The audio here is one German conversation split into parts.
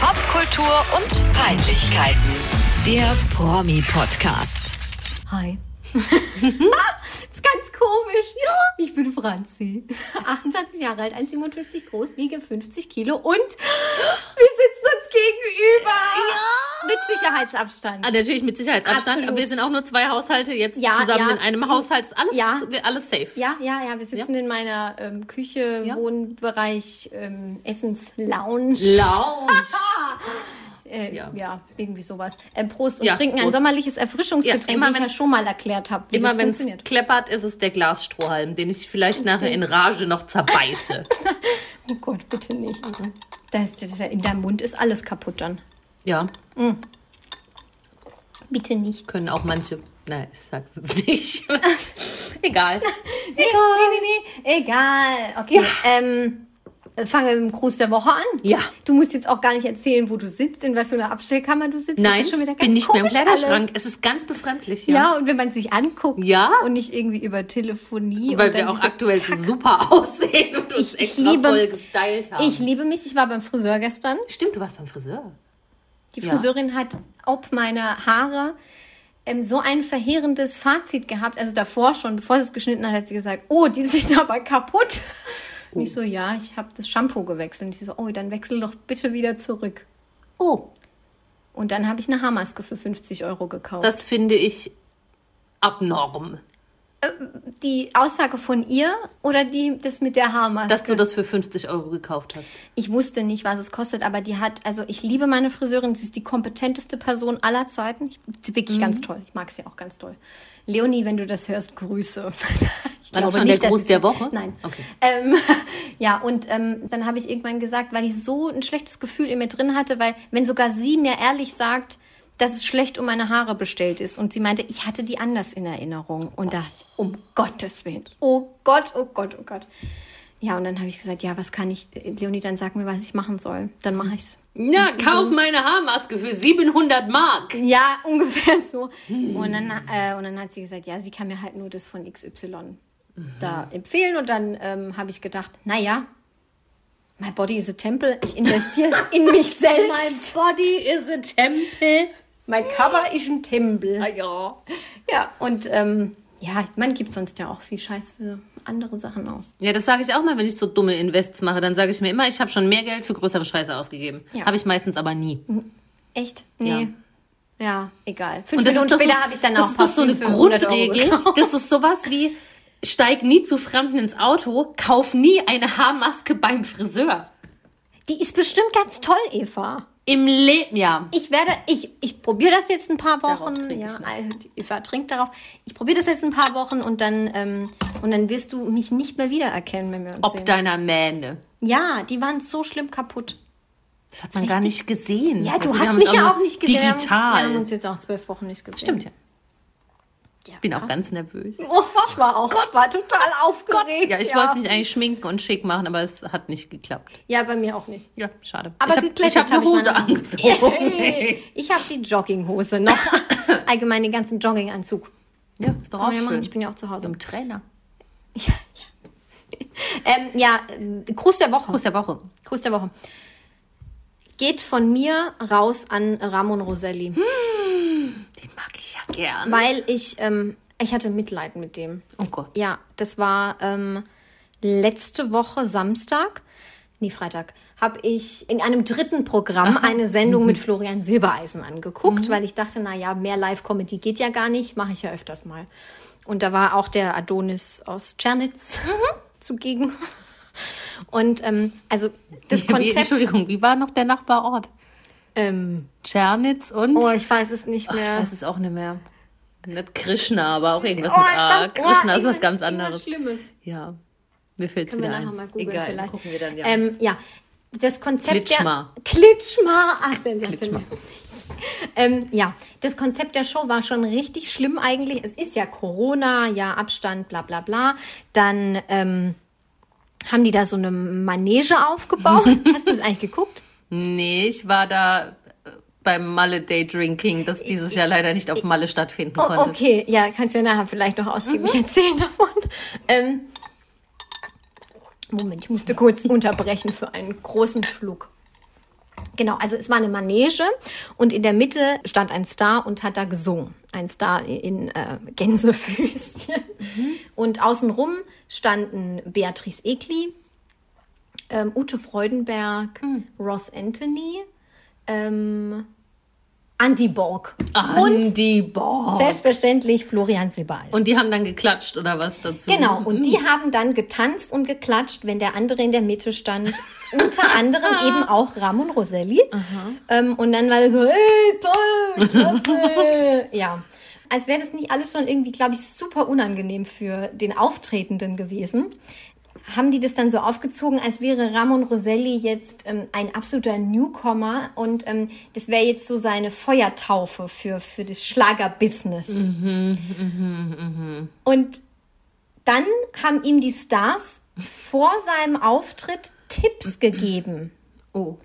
Popkultur und Peinlichkeiten. Der Promi-Podcast. Hi. ganz komisch. Ja. Ich bin Franzi. 28 Jahre alt, 1,57 groß, wiege 50 Kilo und wir sitzen uns gegenüber. Ja. Mit Sicherheitsabstand. Ah, natürlich mit Sicherheitsabstand, Absolut. aber wir sind auch nur zwei Haushalte jetzt Ja, zusammen ja. in einem Haushalt. Ist alles, Ja. alles safe. Ja, ja, ja. Wir sitzen in meiner ähm, Küche. Wohnbereich, ähm, Essenslounge. Lounge. Äh, ja. Ja. irgendwie sowas. Äh, Prost und Ja, trinken ein Prost. sommerliches Erfrischungsgetränk, Ja, immer wie ich ja schon mal erklärt habe, wie Immer das wenn es funktioniert. kleppert, ist es der Glasstrohhalm, den ich vielleicht nachher in Rage noch zerbeiße. Oh Gott, bitte nicht. Das, ist- das in deinem Mund ist alles kaputt dann. ja, Bitte nicht. können auch manche. Nein, ich jetzt nicht. Egal. Nee, nee, nee, nee. Egal. Okay. Ähm, äh, mit dem Gruß der Woche an. Ja. Du musst jetzt auch gar nicht erzählen, wo du sitzt, in was für einer Abstellkammer du sitzt. Nein, das ist schon wieder ich ganz bin nicht mehr im Kleiderschrank. alles. Es ist ganz befremdlich. Ja. Ja. und wenn man sich anguckt Ja. und nicht irgendwie über Telefonie. Weil und wir auch aktuell so super aussehen und uns Ich- extra liebe- voll gestylt haben. Ich liebe mich. Ich war beim Friseur gestern. Stimmt, du warst beim Friseur. Die Ja. Friseurin hat ob meine Haare ähm, so ein verheerendes Fazit gehabt. Also davor schon, bevor sie es geschnitten hat, hat sie gesagt, oh, die sind aber kaputt. Und ich so, ja, ich habe das Shampoo gewechselt. Und sie so, oh, dann wechsel doch bitte wieder zurück. Oh, Und dann habe ich eine Haarmaske für 50 Euro gekauft. das finde ich abnorm. die Aussage von ihr oder die das mit der Haarmaske? Dass du das für 50 Euro gekauft hast. ich wusste nicht, was es kostet, aber die hat, also ich liebe meine Friseurin, sie ist die kompetenteste Person aller Zeiten. Ich, sie ist wirklich Mhm. ganz toll. Ich mag sie auch ganz toll. Leonie, wenn du das hörst, Grüße. Ich War das schon der dass Gruß der Woche? Nein. Okay. Ähm, ja, und ähm, dann habe ich irgendwann gesagt, weil ich so ein schlechtes Gefühl in mir drin hatte, weil wenn sogar sie mir ehrlich sagt, dass es schlecht um meine Haare bestellt ist und sie meinte, ich hatte die anders in Erinnerung und da ich, um Gottes Willen, oh Gott, oh Gott, oh Gott. Ja, und dann habe ich gesagt, ja, was kann ich, Leonie, dann sag mir, was ich machen soll. Dann mache ich's. Ja, Und sie kauf so, meine Haarmaske für 700 Mark. Ja, ungefähr so. Und, dann, äh, und dann hat sie gesagt, ja, sie kann mir halt nur das von XY da empfehlen. Und dann ähm, habe ich gedacht, naja, my body is a temple. Ich investiere in mich selbst. body is a temple. mein Körper ist ein Tempel. Ah, ja. Ja, und ähm, ja, man gibt sonst ja auch viel Scheiß für andere Sachen aus. Ja, das sage ich auch mal, wenn ich so dumme Invests mache. Dann sage ich mir immer, ich habe schon mehr Geld für größere Scheiße ausgegeben. Ja. Habe ich meistens aber nie. Echt? Nee. Ja, Ja. egal. Fünf Und das Minuten ist später so, habe ich dann das auch ist doch so eine Parfüm für 100 Euro Grundregel. Das ist sowas wie, steig nie zu Fremden ins Auto, kauf nie eine Haarmaske beim Friseur. Die ist bestimmt ganz toll, Eva. Im Leben, ja. Ich werde, ich, ich probiere das jetzt ein paar Wochen. Ja, ich äh, die Eva trinkt darauf. Ich probiere das jetzt ein paar Wochen und dann, ähm, und dann wirst du mich nicht mehr wiedererkennen, wenn wir uns Ob sehen. deiner Mähne. Ja, die waren so schlimm kaputt. Das hat man gar nicht gesehen. Ja, du Wir hast mich ja auch nicht gesehen. Uns- Wir haben Digital. uns jetzt auch zwölf Wochen nicht gesehen. Stimmt, ja. Ja, Bin auch ganz nervös. Oh, ich war auch, Gott, war total aufgeregt. Ja, ich wollte mich eigentlich schminken und schick machen, aber es hat nicht geklappt. Ja, bei mir auch nicht. Ja, schade. Aber ich habe hab eine hab ich Hose angezogen. Ich habe die Jogginghose noch. Allgemein den ganzen Jogginganzug. ja, ist doch auch ja machen. schön. Ich bin ja auch zu Hause. ein Trainer. Ja, ja. ähm, ja, äh, Gruß der Woche. Gruß der Woche. Gruß der Woche. Geht von mir raus an Ramon Roselli. Den mag ich ja gern. Weil ich, ähm, ich hatte Mitleid mit dem. Oh Gott. Ja, das war ähm, letzte Woche Samstag, nee, Freitag, habe ich in einem dritten Programm eine Sendung mit Florian Silbereisen angeguckt, weil ich dachte, na ja, mehr Live-Comedy geht ja gar nicht, mache ich ja öfters mal. Und da war auch der Adonis aus Tschernitz zugegen. Und ähm, also das Wie, Konzept. Entschuldigung, wie war noch der Nachbarort? Ähm, Tschernitz und? oh, ich weiß es nicht Ach, ich mehr. weiß es auch nicht mehr. Nicht Krishna, aber auch irgendwas Oh, mit A. dann- Krishna oh, ist was irgendwas- ganz anderes. Schlimmes. Ja, mir fällt wir wieder ein. mal googeln Egal, vielleicht. gucken wir dann, ja. Ähm, ja, das Konzept Klitschmar. der... Klitschmar. Ach, sensationell. Ähm, ja, das Konzept der Show war schon richtig schlimm eigentlich. Es ist ja Corona, ja, Abstand, bla bla bla. Dann ähm, haben die da so eine Manege aufgebaut. Hast du es eigentlich geguckt? Nee, ich war da äh, beim Malle Day Drinking, das dieses Jahr leider nicht auf Malle stattfinden Oh, konnte. okay, ja, kannst du ja nachher vielleicht noch ausgiebig erzählen davon. Ähm, Moment, ich musste kurz unterbrechen für einen großen Schluck. Genau, also es war eine Manege und in der Mitte stand ein Star und hat da gesungen. Ein Star in äh, Gänsefüßchen. Und außenrum standen Beatrice Egli, ähm, Ute Freudenberg, Ross Anthony, ähm, Andy Borg und Andy Borg. selbstverständlich Florian Silbereisen. Und die haben dann geklatscht oder was dazu? Genau, und die haben dann getanzt und geklatscht, wenn der andere in der Mitte stand. Unter anderem eben auch Ramon Roselli. Ähm, und dann war er so, hey, toll, klasse. ja. Als wäre das nicht alles schon irgendwie, glaube ich, super unangenehm für den Auftretenden gewesen. Haben die das dann so aufgezogen, als wäre Ramon Roselli jetzt ähm, ein absoluter Newcomer und ähm, das wäre jetzt so seine Feuertaufe für, für das Schlagerbusiness. Und dann haben ihm die Stars vor seinem Auftritt Tipps gegeben. Oh.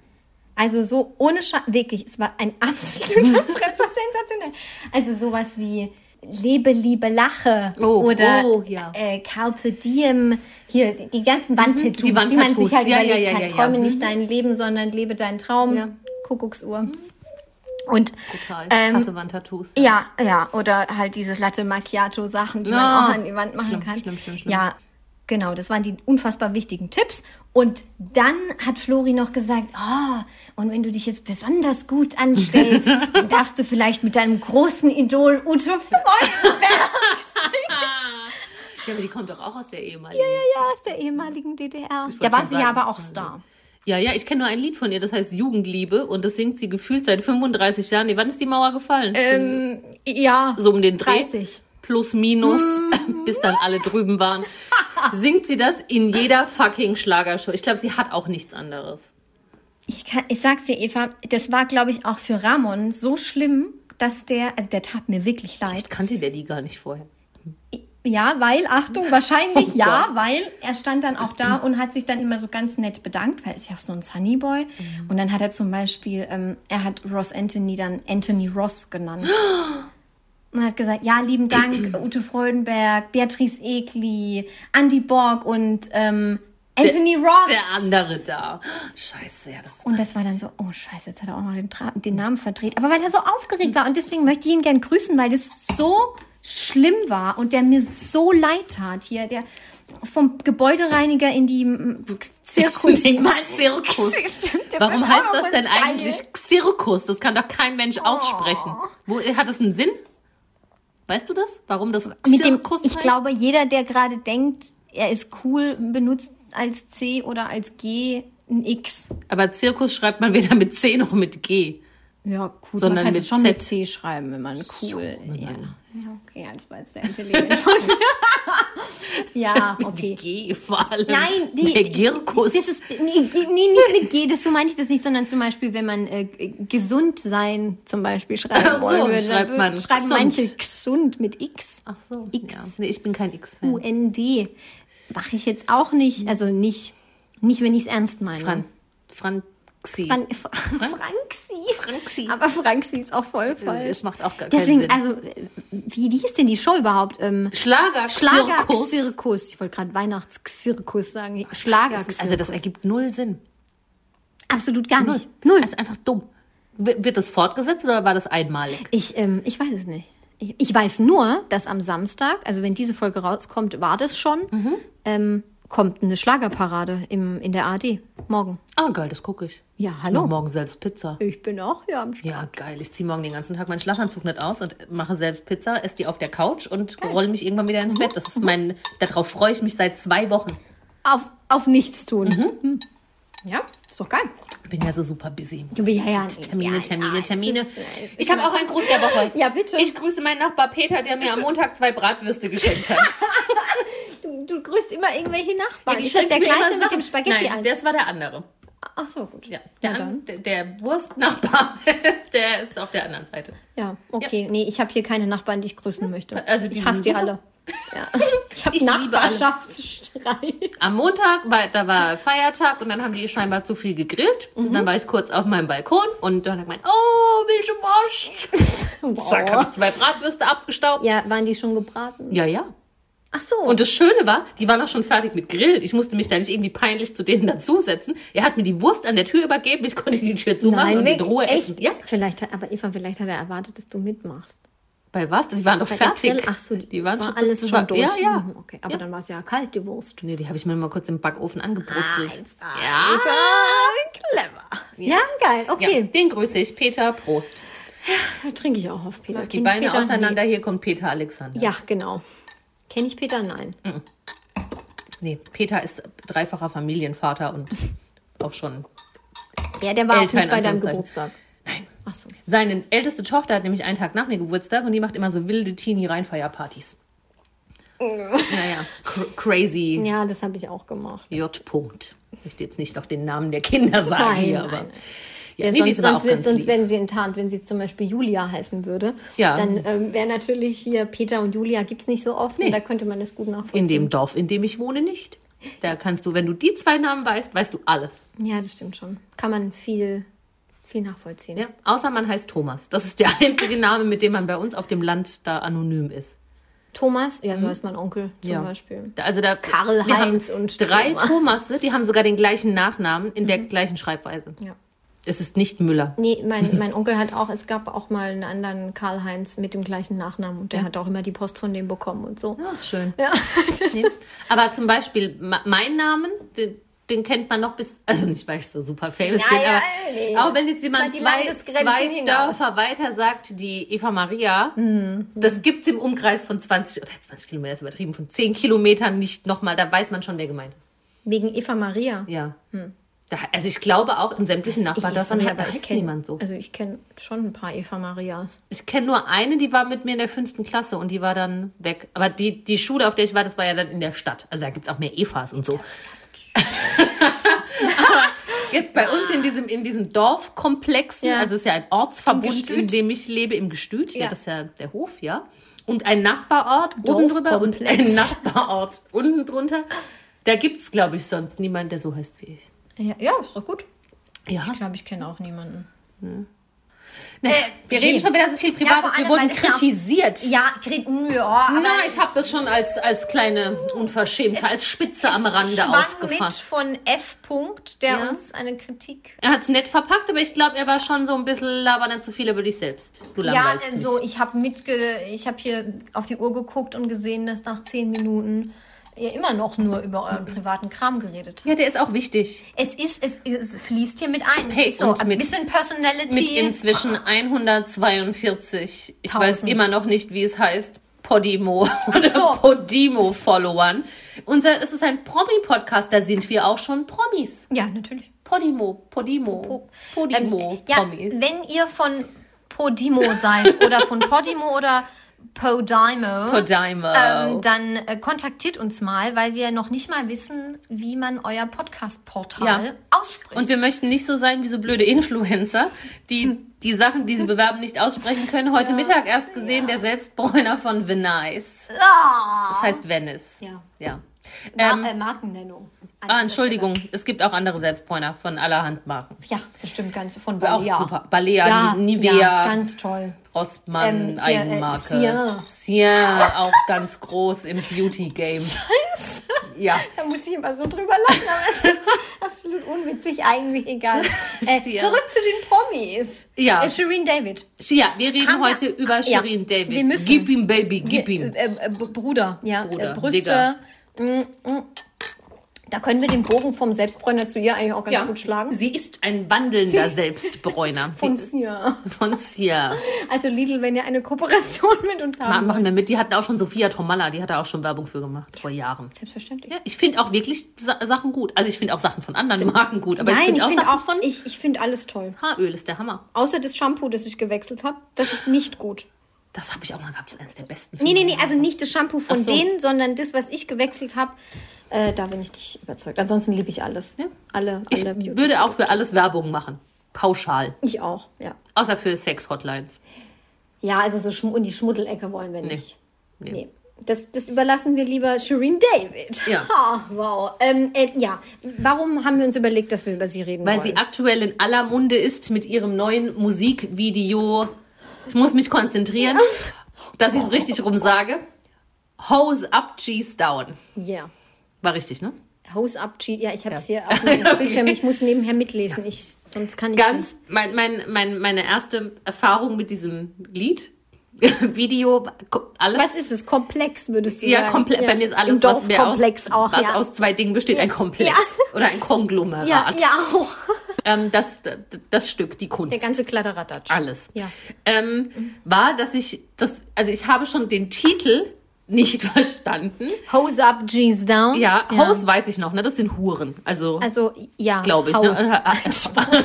Also so ohne Scha wirklich, es war ein absoluter Fremd, was sensationell. Also sowas wie Lebe, Liebe, Lache Oh, oder oh, ja. äh, Carpe Diem, hier die, ganzen Wandtattoos, die die, man sich halt ja, überlegt ja, ja. Träume Mhm. nicht dein Leben, sondern lebe deinen Traum. Kuckucksuhr. Und Total. Ähm, ich hasse Wandtattoos. ja, ja, oder halt diese Latte Macchiato Sachen, die man Ah, auch an die Wand machen schlimm, kann. schlimm, schlimm, schlimm. Ja, genau, das waren die unfassbar wichtigen Tipps. Und dann hat Flori noch gesagt, oh, und wenn du dich jetzt besonders gut anstellst, dann darfst du vielleicht mit deinem großen Idol Ute Freudenberg Ja, aber die kommt doch auch aus der ehemaligen. ja, aus der ehemaligen DDR. Da war sie ja sagen, aber auch also- Star. Ja, ja, ich kenne nur ein Lied von ihr, das heißt Jugendliebe und das singt sie gefühlt seit 35 Jahren. Wann ist die Mauer gefallen? Ähm, ja, so um den Dreh. 30. Plus, minus, bis dann alle drüben waren. Singt sie das in jeder fucking Schlagershow. Ich glaube, sie hat auch nichts anderes. Ich, kann, ich sag's dir, Eva, das war, glaube ich, auch für Ramon so schlimm, dass der, also der tat mir wirklich leid. Ich kannte der die gar nicht vorher. Ja, weil, Achtung, wahrscheinlich Oh ja, weil er stand dann auch da und hat sich dann immer so ganz nett bedankt, weil er ist ja auch so ein Sunnyboy. Mhm. Und dann hat er zum Beispiel, ähm, er hat Ross Anthony dann Anthony Ross genannt. Und hat gesagt, ja, lieben Dank, Ute Freudenberg, Beatrice Egli, Andy Borg und ähm, Anthony Ross. Der andere da. Scheiße, ja, das Und das war dann so, oh scheiße, jetzt hat er auch noch den, Tra den Namen verdreht. Aber weil er so aufgeregt war und deswegen möchte ich ihn gern grüßen, weil das so schlimm war und der mir so leid tat hier, der vom Gebäudereiniger in die mm, Zirkus. Den Zirkus. Stimmt, Warum heißt das denn. Oh. eigentlich Zirkus? Das kann doch kein Mensch aussprechen. Wo, hat das einen Sinn? Weißt du das? Warum das Mit dem, ich heißt? glaube, jeder, der gerade denkt, er ist cool, benutzt als C oder als G ein X. Aber Zirkus schreibt man weder mit C noch mit G. Ja, cool. Sondern man kann es schon Z. mit C schreiben, wenn man cool. Ja. ja, okay, das war jetzt der Intelligent von mir. ja, okay. G vor allem. Nein, die, der Girkus. Das ist nee, nee, nicht mit G, das so meine ich das nicht, sondern zum Beispiel, wenn man äh, gesund sein zum Beispiel schreiben so, würde, schreibt man schreiben gesund. manche gesund mit X. Ach so. X. Ja. Nee, ich bin kein X-Fan. UND. Mache ich jetzt auch nicht, also nicht, nicht wenn ich es ernst meine. Fran. Franxi. Fran Fra Franxi. Franxi. Aber Franxi ist auch voll falsch. Das macht auch gar Deswegen, keinen Sinn. also, äh, wie, wie hieß denn die Show überhaupt? Ähm, Schlager, Zirkus. Schlager-Zirkus. Ich wollte gerade Weihnachtszirkus sagen. Schlager-Zirkus. Also das ergibt null Sinn. Absolut gar Null. nicht. Null. Das ist einfach dumm. Wird das fortgesetzt oder war das einmalig? Ich, ähm, ich weiß es nicht. Ich, ich weiß nur, dass am Samstag, also wenn diese Folge rauskommt, war das schon, Mhm. ähm, kommt eine Schlagerparade im, in der ARD. Morgen. Ah, geil, das gucke ich. Ja, Ich hallo. mach morgen selbst Pizza. Ich bin auch hier am Start. Ja, geil. Ich ziehe morgen den ganzen Tag meinen Schlafanzug nicht aus und mache selbst Pizza, esse die auf der Couch und rolle mich irgendwann wieder ins Bett. Das ist mein, darauf freue ich mich seit zwei Wochen. Auf, auf nichts tun. Mhm. Hm. Ja, ist doch geil. Ich bin ja so super busy. Ja, ja, Termine, ja, Termine, ja, Termine. ist- Ich habe auch einen Gruß der Woche. Ja, bitte. Ich grüße meinen Nachbar Peter, der mir am Montag zwei Bratwürste geschenkt hat. Du, du grüßt immer irgendwelche Nachbarn. die ist das der gleiche mit dem Spaghetti Nein, das war der andere. Ach so, gut. Ja, der, Ja, an- dann. der, der Wurstnachbar, der ist auf der anderen Seite. Ja, okay. Nee, ich habe hier keine Nachbarn, die ich grüßen möchte. Also die ich hasse die alle. Ja. Ich habe. Nachbarschaftsstreit. Am Montag, war, da war Feiertag und dann haben die scheinbar zu viel gegrillt. Und dann war ich kurz auf meinem Balkon und dann hat mein, oh, welche Wurst. Zack, habe ich zwei Bratwürste abgestaubt. Ja, waren die schon gebraten? Ja, ja. Ach so. Und das Schöne war, die waren auch schon fertig mit Grillen. Ich musste mich da nicht irgendwie peinlich zu denen dazusetzen. Er hat mir die Wurst an der Tür übergeben, ich konnte die Tür zumachen und in? Ruhe Echt? essen. Ja, Vielleicht, hat- aber Eva, vielleicht hat er erwartet, dass du mitmachst. Bei was? Die waren doch Bei fertig. Grill? Ach so, die waren war schon, alles schon war, durch. Ja, ja. Mhm, Okay, aber dann war es ja kalt, die Wurst. Nee, die habe ich mir mal kurz im Backofen angebrutzelt. Ja, clever. Ja, geil. ja, Okay, den grüße ich. Peter, Prost. da trinke ich auch auf Peter. Die Kenn Beine Peter? auseinander, hier kommt Peter Alexander. Nee. Ja, genau. Kenne ich Peter? Nein. Nee, Peter ist dreifacher Familienvater und auch schon. Ja, der war auch Eltern, nicht bei deinem. Geburtstag. Ach so. Seine älteste Tochter hat nämlich einen Tag nach mir Geburtstag und die macht immer so wilde Teenie-Reinfeierpartys. naja, cr crazy Ja, das habe ich auch gemacht. J. -Punkt. Ich möchte jetzt nicht noch den Namen der Kinder sagen Nein, hier, nein. aber. Ja, Ja, nee, sonst sonst, sonst lieb. werden sie enttarnt, wenn sie zum Beispiel Julia heißen würde. Ja. Dann ähm, wäre natürlich hier Peter und Julia gibt es nicht so oft. Und da könnte man das gut nachvollziehen. In dem Dorf, in dem ich wohne, nicht. Da kannst du, wenn du die zwei Namen weißt, weißt du alles. Ja, das stimmt schon. Kann man viel, viel nachvollziehen. Ja, außer man heißt Thomas. Das ist der einzige Name, mit dem man bei uns auf dem Land da anonym ist. Thomas, ja, so heißt mein Onkel zum Ja. Beispiel. Also da Karl Heinz haben und drei Thomas. Thomasse, die haben sogar den gleichen Nachnamen in der gleichen Schreibweise. Ja. Es ist nicht Müller. Nee, mein, mein Onkel hat auch, es gab auch mal einen anderen Karl-Heinz mit dem gleichen Nachnamen und der hat auch immer die Post von dem bekommen und so. Ach, schön. Ja, das ist, Aber zum Beispiel mein Namen, den, den kennt man noch bis, also nicht, weil ich so super famous Ja, bin, ja, aber nee. auch wenn jetzt jemand zwei, zwei. Dörfer weiter sagt, die Eva Maria, Mhm. das gibt's im Umkreis von 20, oder 20 Kilometer ist übertrieben, von 10 Kilometern nicht nochmal, da weiß man schon, wer gemeint ist. wegen Eva Maria. Ja. Da, also ich glaube auch in sämtlichen Nachbardörfern hat da kenn- niemand so. Also ich kenne schon ein paar Eva Marias. Ich kenne nur eine, die war mit mir in der fünften Klasse und die war dann weg. Aber die, die Schule, auf der ich war, das war ja dann in der Stadt. Also da gibt's auch mehr Evas und so. Aber jetzt bei uns in diesem, in diesen Dorfkomplexen, Ja. also es ist ja ein Ortsverbund, in dem ich lebe, im Gestüt. Ja. Ja. das ist ja der Hof, ja. Und ein Nachbarort oben drüber und ein. Nachbarort unten drunter. Da gibt's, glaube ich, sonst niemanden, der so heißt wie ich. Ja, ja ist doch gut. Ja. Ich glaube, ich kenne auch niemanden. Nee, wir nee. reden schon wieder so viel Privates. allem, wir wurden ja kritisiert. Ja, ja, Na, ich habe das schon als, als kleine Unverschämtheit, als Spitze am es Rande schwang mit aufgefasst. von F. -Punkt, der Ja. uns eine Kritik Er hat's nett verpackt, aber ich glaube, er war schon so ein bisschen laber zu viel über dich selbst. Du Ja, also ich habe mitge, ich habe hier auf die Uhr geguckt und gesehen, dass nach zehn Minuten ihr immer noch nur über euren privaten Kram geredet habt. Ja, der ist auch wichtig. Es ist, es, es fließt hier mit ein. Es Hey, ist so ein mit- bisschen Personality. Mit inzwischen 142, ich weiß Tausend. immer noch nicht, wie es heißt, Podimo oder so. Podimo-Followern. Unser, es ist ein Promi-Podcast, da sind wir auch schon Promis. ja, natürlich. Podimo, Podimo, Podimo, Ähm, ja, Promis. wenn ihr von Podimo seid oder von Podimo oder Podimo, Podimo. ähm, dann äh, kontaktiert uns mal, weil wir noch nicht mal wissen, wie man euer Podcast-Portal Ja. ausspricht. Und wir möchten nicht so sein wie so blöde Influencer, die die Sachen, die sie bewerben, nicht aussprechen können. Heute Mittag erst gesehen, der Selbstbräuner von Venice. ah, Das heißt Venice. Ja. Ja. Ma Ähm, äh, Markennennung. ah, Entschuldigung, es gibt auch andere Selbstbräuner von allerhand Marken. Ja, bestimmt ganz von Auch Balea. super. Balea, Ja, Nivea, ja, ganz toll. Rossmann, Ähm, äh, Eigenmarke. Cien. Cien, auch ganz groß im Beauty-Game. Scheiße. Ja. Da muss ich immer so drüber lachen, aber es ist absolut unwitzig, eigentlich egal. Äh, zurück zu den Promis. Ja. Äh, Shireen David. Ja, wir reden Haben wir- heute über Ja, Shirin David. wir müssen. Gib ihm, Baby, gib ihm. Äh, äh, Bruder, ja. Bruder, äh, Brüste. Mm, mm. Da können wir den Bogen vom Selbstbräuner zu ihr eigentlich auch ganz gut schlagen. Sie ist ein wandelnder Selbstbräuner. Von Sie- Sia. von Sia. Also Lidl, wenn ihr eine Kooperation mit uns haben Machen wir mit. Die hatten auch schon Sophia Tromalla, die hat da auch schon Werbung für gemacht, vor Jahren. Selbstverständlich. Ja, ich finde auch wirklich Sa Sachen gut. Also ich finde auch Sachen von anderen Marken gut. Aber Nein, ich finde auch Sachen auch, von ich, ich finde alles toll. Haaröl ist der Hammer. Außer das Shampoo, das ich gewechselt habe. Das ist nicht gut. Das habe ich auch mal gehabt. Das ist eines der besten. Nee, nee, nee, also nicht das Shampoo von so. denen, sondern das, was ich gewechselt habe. Äh, da bin ich nicht überzeugt. Ansonsten liebe ich alles. Alle, Ich alle Beauty. würde auch für alles Werbung machen. Pauschal. Ich auch, ja. Außer für Sex-Hotlines. Ja, also so Schm in die Schmuddelecke wollen wir nicht. Nee. Nee. Das, das überlassen wir lieber Shireen David. Ja. Ha, wow. Ähm, äh, ja, warum haben wir uns überlegt, dass wir über sie reden Weil wollen? sie aktuell in aller Munde ist mit ihrem neuen Musikvideo. Ich muss mich konzentrieren, dass ich es richtig rum sage. Hose up, G's down. Ja. War richtig, ne? Hose up, Cheat. Ja, ich habe es Ja. hier auf dem Bildschirm. Ich muss nebenher mitlesen. Ich, sonst kann ich Ganz, mein, mein, mein, meine erste Erfahrung mit diesem Lied, Video, alles. Was ist es? Komplex, würdest du ja, sagen? komplett. Bei mir ist alles, was, aus, auch, was ja. aus zwei Dingen besteht, ein Komplex. Ja. Oder ein Konglomerat. ja, ja, auch. Ähm, das, das Stück, die Kunst. Der ganze Kladderadatsch. alles. Ja. Ähm, war, dass ich das, also ich habe schon den Titel nicht verstanden. Hose up, G's down. Ja, Hose weiß ich noch, ne? Das sind Huren. Also, Also, ja. glaube ich. Haus. Ne?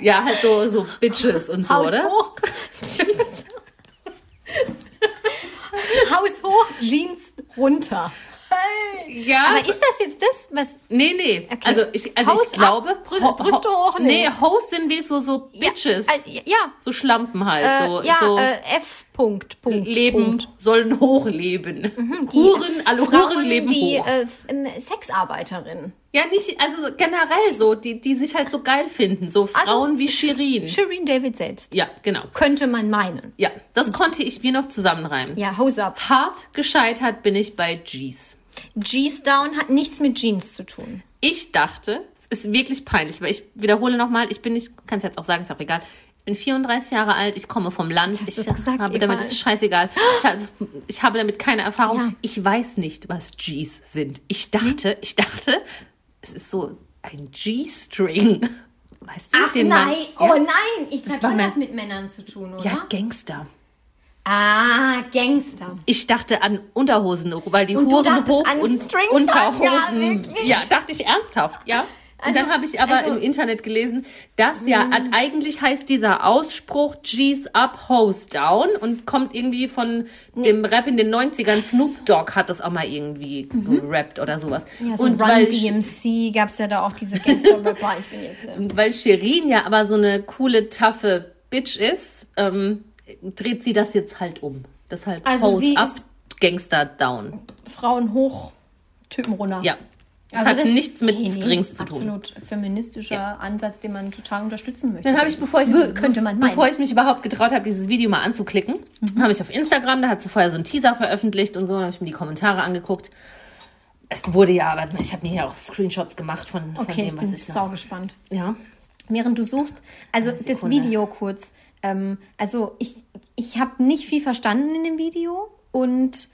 ja, halt so, so Bitches und so, Haus oder? hoch. Jeans. Haus hoch, Jeans runter. Ja. Aber ist das jetzt das, was. Nee, nee. Okay. Also ich, also ich glaube. Brü- Brüste Ho- hoch, nee. Nee, Hoes sind wie so, so Bitches. Ja, also, ja, so Schlampen halt. äh, so, ja so äh, F. Punkt, Punkt. leben, Punkt. sollen hochleben. Die Huren, alle Frauen, Huren leben die hoch. äh, ähm, Sexarbeiterin. ja, nicht, also so generell so, die, die sich halt so geil finden. So Frauen wie Shirin. Shireen David selbst. ja, genau. Könnte man meinen. Ja, das konnte ich mir noch zusammenreimen. Ja, Hose up. Hart gescheitert bin ich bei G's. G's down hat nichts mit Jeans zu tun. Ich dachte, es ist wirklich peinlich, weil ich wiederhole nochmal, ich bin nicht, kann es jetzt auch sagen, ist auch egal. Ich bin 34 Jahre alt, ich komme vom Land. Hast ich gesagt, habe Eva? damit, ist scheißegal. Ich habe, damit keine Erfahrung. Ja. Ich weiß nicht, was G's sind. Ich dachte, ich dachte, es ist so ein G-String. Weißt du, Ach den nein, man, oh ja, nein, ich Das hat schon mein- was mit Männern zu tun, oder? ja, Gangster. Ah, Gangster. Ich dachte an Unterhosen, weil die Und Huren hoch an und Unterhosen. ja, ja, dachte ich ernsthaft, ja. Und Also- dann habe ich aber also- im Internet gelesen, dass ja Hm. eigentlich heißt dieser Ausspruch G's up, Hose down und kommt irgendwie von dem Rap in den 90ern. Snoop Dogg hat das auch mal irgendwie gerappt oder sowas. Mhm. Ja, so und Run weil, DMC gab es ja da auch diese Gangster-Rapper. ich bin jetzt... Äh, und weil Shirin ja aber so eine coole, taffe Bitch ist, ähm, dreht sie das jetzt halt um. Das halt Also Hose sie up, ist- Gangster down. Frauen hoch, Typen runter. Ja. Das Also hat das- nichts mit Nee, Strings zu tun. Absolut feministischer Ansatz, den man total unterstützen möchte. Dann habe ich, bevor ich, könnte man meinen. bevor ich mich überhaupt getraut habe, dieses Video mal anzuklicken, Mhm. habe ich auf Instagram, da hat sie vorher so einen Teaser veröffentlicht und so, habe ich mir die Kommentare angeguckt. Es wurde ja, aber ich habe mir hier auch Screenshots gemacht von, von Okay, ich dem, bin was ich sau noch. gespannt. Ja. Während du suchst, also das. Video kurz. Ähm, also ich, ich habe nicht viel verstanden in dem Video und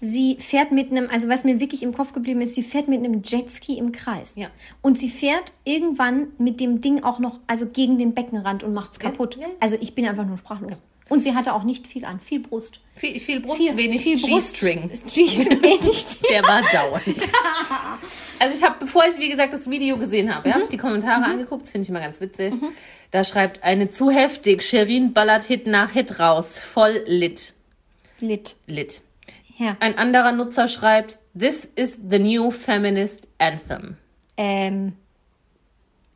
sie fährt mit einem, also was mir wirklich im Kopf geblieben ist, sie fährt mit einem Jetski im Kreis. Ja. Und sie fährt irgendwann mit dem Ding auch noch, also gegen den Beckenrand und macht's kaputt. ja, ja. Also ich bin einfach nur sprachlos. Und sie hatte auch nicht viel an, viel Brust. Viel, viel Brust, Viel, wenig viel. G-String. G- wenig. Der war dauernd. Also ich habe, bevor ich, wie gesagt, das Video gesehen habe, ja, habe ich die Kommentare angeguckt, das finde ich immer ganz witzig. Da schreibt eine zu heftig, Sherin ballert Hit nach Hit raus, voll lit. Lit. Lit. Ja. Ein anderer Nutzer schreibt, This is the new feminist anthem. Ähm,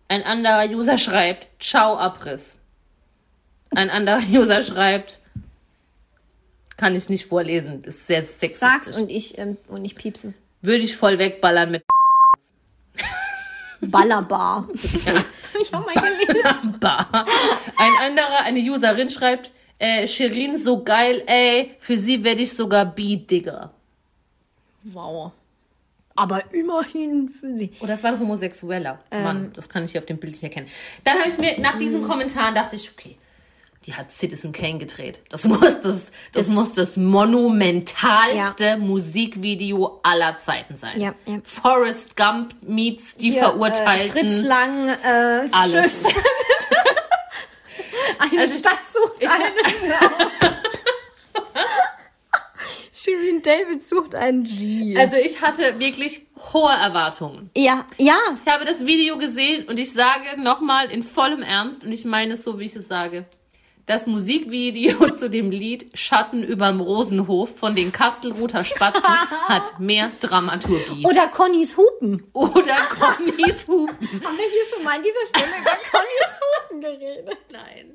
Ein anderer User schreibt, Ciao Abriss. Ein anderer User schreibt, kann ich nicht vorlesen, ist sehr sexistisch. sag's und ich, ähm, und ich piepse es. Würde ich voll wegballern mit Ballerbar. ich habe mal gelesen. Bar. Ein anderer, eine Userin schreibt, äh, Shirin so geil, ey, für sie werde ich sogar B-Digger. Wow. Aber immerhin für sie. Oh, das war ein homosexueller Ähm. Mann. Das kann ich hier auf dem Bild nicht erkennen. Dann habe ich mir, nach diesen Kommentaren dachte ich, okay, die hat Citizen Kane gedreht. Das muss das, das, Das- muss das monumentalste Musikvideo aller Zeiten sein. Ja, ja. Forrest Gump meets die Verurteilten. Äh, Fritz Lang, äh, Alles. Tschüss. Eine Also, Stadt sucht einen. Shirin David sucht einen G. Also ich hatte wirklich hohe Erwartungen. ja, ja. Ich habe das Video gesehen und ich sage nochmal in vollem Ernst und ich meine es so, wie ich es sage. Das Musikvideo zu dem Lied Schatten überm Rosenhof von den Kastelruther Spatzen hat mehr Dramaturgie. Oder Connys Hupen. Oder Connys Hupen. Haben wir hier schon mal an dieser Stelle über Connys Hupen geredet? Nein.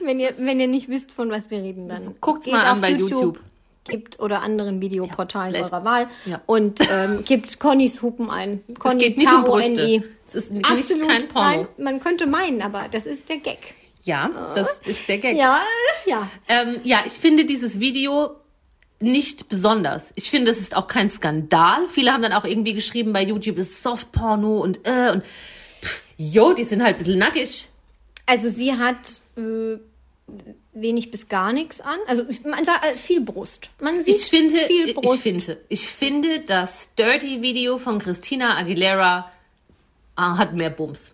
Wenn ihr, wenn ihr nicht wisst, von was wir reden, dann Guckt's geht mal an bei YouTube. Gibt oder anderen Videoportalen vielleicht. eurer Wahl Ja. und ähm, gibt Connys Hupen ein. Es Conny, geht nicht um. Brüste. Es ist Absolut. kein Porno. Nein, man könnte meinen, aber das ist der Gag. Ja, das ist der Gag. Ja, ja. Ähm, ja, ich finde dieses Video nicht besonders. Ich finde, es ist auch kein Skandal. Viele haben dann auch irgendwie geschrieben bei YouTube, es ist Softporno und äh und pff, jo, die sind halt ein bisschen nackig. Also sie hat äh, wenig bis gar nichts an. Also ich- man sagt äh, viel Brust. Man sieht Ich finde, viel ich Brust. finde, ich finde, das Dirty-Video von Christina Aguilera ah, hat mehr Bums.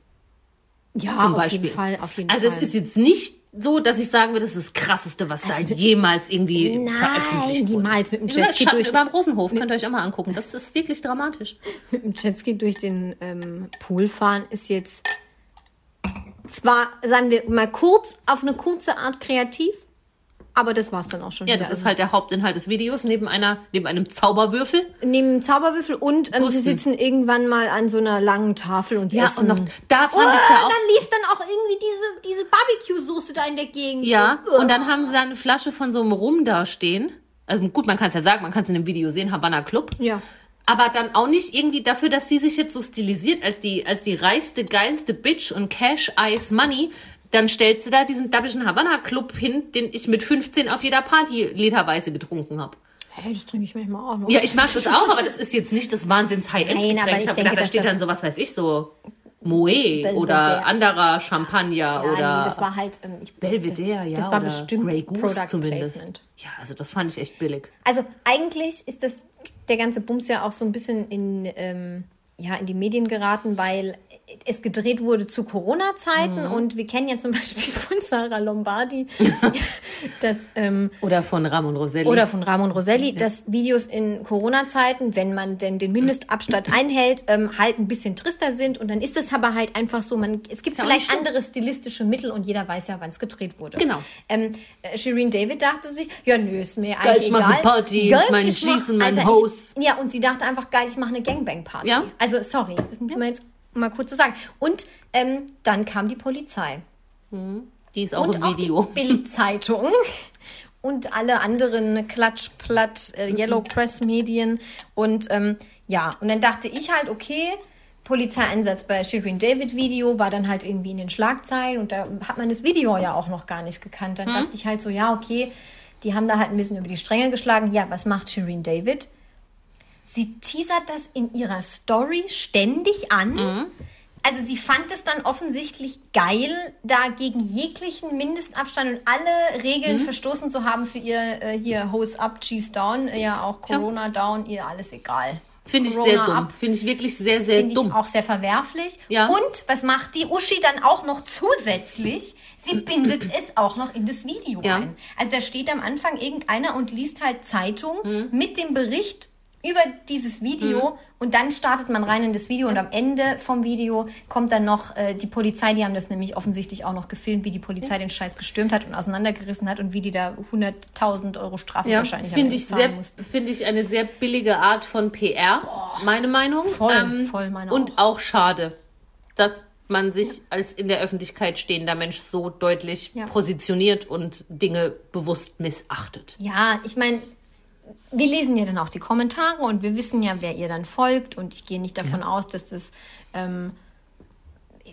Ja, zum auf Beispiel. jeden Fall, auf jeden also Fall. es ist jetzt nicht so, dass ich sagen würde, das ist das Krasseste, was da jemals irgendwie Nein, veröffentlicht wurde. niemals mit dem Jetski durch- über Rosenhof, könnt ihr euch auch mal angucken. Das ist wirklich dramatisch. mit dem Jetski durch den ähm, Pool fahren ist jetzt zwar, sagen wir mal kurz, auf eine kurze Art kreativ, aber das war's dann auch schon Ja, wieder. das ist Also halt der Hauptinhalt des Videos, neben einer, neben einem Zauberwürfel. Neben dem Zauberwürfel und ähm, sie sitzen irgendwann mal an so einer langen Tafel und Ja, essen. und noch, da Oh, fand ich ja auch. dann lief dann auch irgendwie diese, diese Barbecue-Soße da in der Gegend. Ja, und dann haben sie da eine Flasche von so einem Rum da stehen. Also gut, man kann es ja sagen, man kann es in dem Video sehen, Havana Club. Ja. Aber dann auch nicht irgendwie dafür, dass sie sich jetzt so stilisiert als die, als die reichste, geilste Bitch und Cash Ice Money. Dann stellt sie da diesen dabbischen Havana Club hin, den ich mit 15 auf jeder Party literweise getrunken habe. Hey, das trinke ich manchmal auch noch. Ja, ich mag das auch, aber das ist jetzt nicht das wahnsinns high end Nein, aber Getränk. ich Ich habe gedacht, da steht dann so was weiß ich, so Moe oder anderer Champagner Ja, oder nee, das war halt, ähm, ich, Belvedere, ja. Das war bestimmt Grey Goose Product zumindest. Placement. Ja, also das fand ich echt billig. Also eigentlich ist das der ganze Bums ja auch so ein bisschen in, ähm, ja, in die Medien geraten, weil es gedreht wurde zu Corona-Zeiten Mhm. und wir kennen ja zum Beispiel von Sarah Lombardi das ähm, Oder von Ramon Roselli. oder von Ramon Roselli, dass Videos in Corona-Zeiten, wenn man denn den Mindestabstand einhält, ähm, halt ein bisschen trister sind. Und dann ist es aber halt einfach so, man, es gibt ja vielleicht andere stilistische Mittel und jeder weiß ja, wann es gedreht wurde. Genau. Ähm, äh, Shireen David dachte sich, ja nö, ist mir Geil, eigentlich ich mach egal. eine Party, Geil, mein ich Schießen, mein Alter, Hose. Ich, ja, und sie dachte einfach, geil, ich mache eine Gangbang-Party. Ja. Also, sorry, das muss man jetzt mal kurz so sagen. Und ähm, dann kam die Polizei Die ist auch und im auch Video. die Bild-Zeitung und alle anderen Klatsch, Platt, äh, Yellow Press Medien und ähm, ja, und dann dachte ich halt, okay, Polizeieinsatz bei Shirin David Video war dann halt irgendwie in den Schlagzeilen und da hat man das Video ja auch noch gar nicht gekannt. Dann dachte ich halt so, ja, okay, die haben da halt ein bisschen über die Stränge geschlagen. Ja, was macht Shirin David? Sie teasert das in ihrer Story ständig an. Also sie fand es dann offensichtlich geil, da gegen jeglichen Mindestabstand und alle Regeln verstoßen zu haben für ihr äh, hier Hose up, Cheese down, äh, ja auch Corona down, ihr alles egal. Finde ich Corona sehr dumm. Finde ich wirklich sehr, sehr Finde dumm. ich auch sehr verwerflich. Ja. Und was macht die Uschi dann auch noch zusätzlich? Sie bindet es auch noch in das Video Ja. ein. Also da steht am Anfang irgendeiner und liest halt Zeitung Mhm. mit dem Bericht über dieses Video und dann startet man rein in das Video und am Ende vom Video kommt dann noch äh, die Polizei, die haben das nämlich offensichtlich auch noch gefilmt, wie die Polizei den Scheiß gestürmt hat und auseinandergerissen hat und wie die da 100.000 Euro Strafe Ja, wahrscheinlich finde ich sehr, mussten. finde ich eine sehr billige Art von PR. meine Meinung. Ähm, Voll, voll meine Und auch schade, dass man sich als in der Öffentlichkeit stehender Mensch so deutlich Ja. positioniert und Dinge bewusst missachtet. Ja, ich meine, wir lesen ja dann auch die Kommentare und wir wissen ja, wer ihr dann folgt. Und ich gehe nicht davon aus, dass das ähm,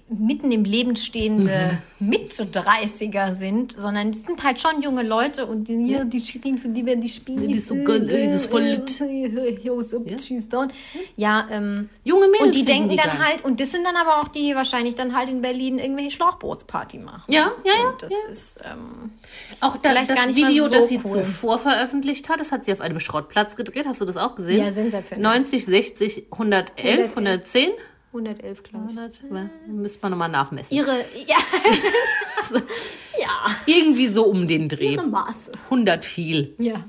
mitten im Leben stehende Mit-30er sind, sondern es sind halt schon junge Leute und die, ja, die Shirin, für die werden die spielen. Ist so geil, ey, das ist voll lit. Ja, ja ähm, Junge Mädels und die denken die dann geil. halt, und das sind dann aber auch die, die wahrscheinlich dann halt in Berlin irgendwelche Schlauchbootsparty machen. Ja, ja, ja. Und das ja. ist, ähm, Auch da, Vielleicht das gar nicht Video, so das sie cool. zuvor veröffentlicht hat, das hat sie auf einem Schrottplatz gedreht. Hast du das auch gesehen? Ja, sensationell. 90, 60, 111, 110? 111, glaube ich. 100, müsste man nochmal nachmessen. Ihre, ja. ja. Irgendwie so um den Dreh. Ihre Maße. 100 viel. Ja.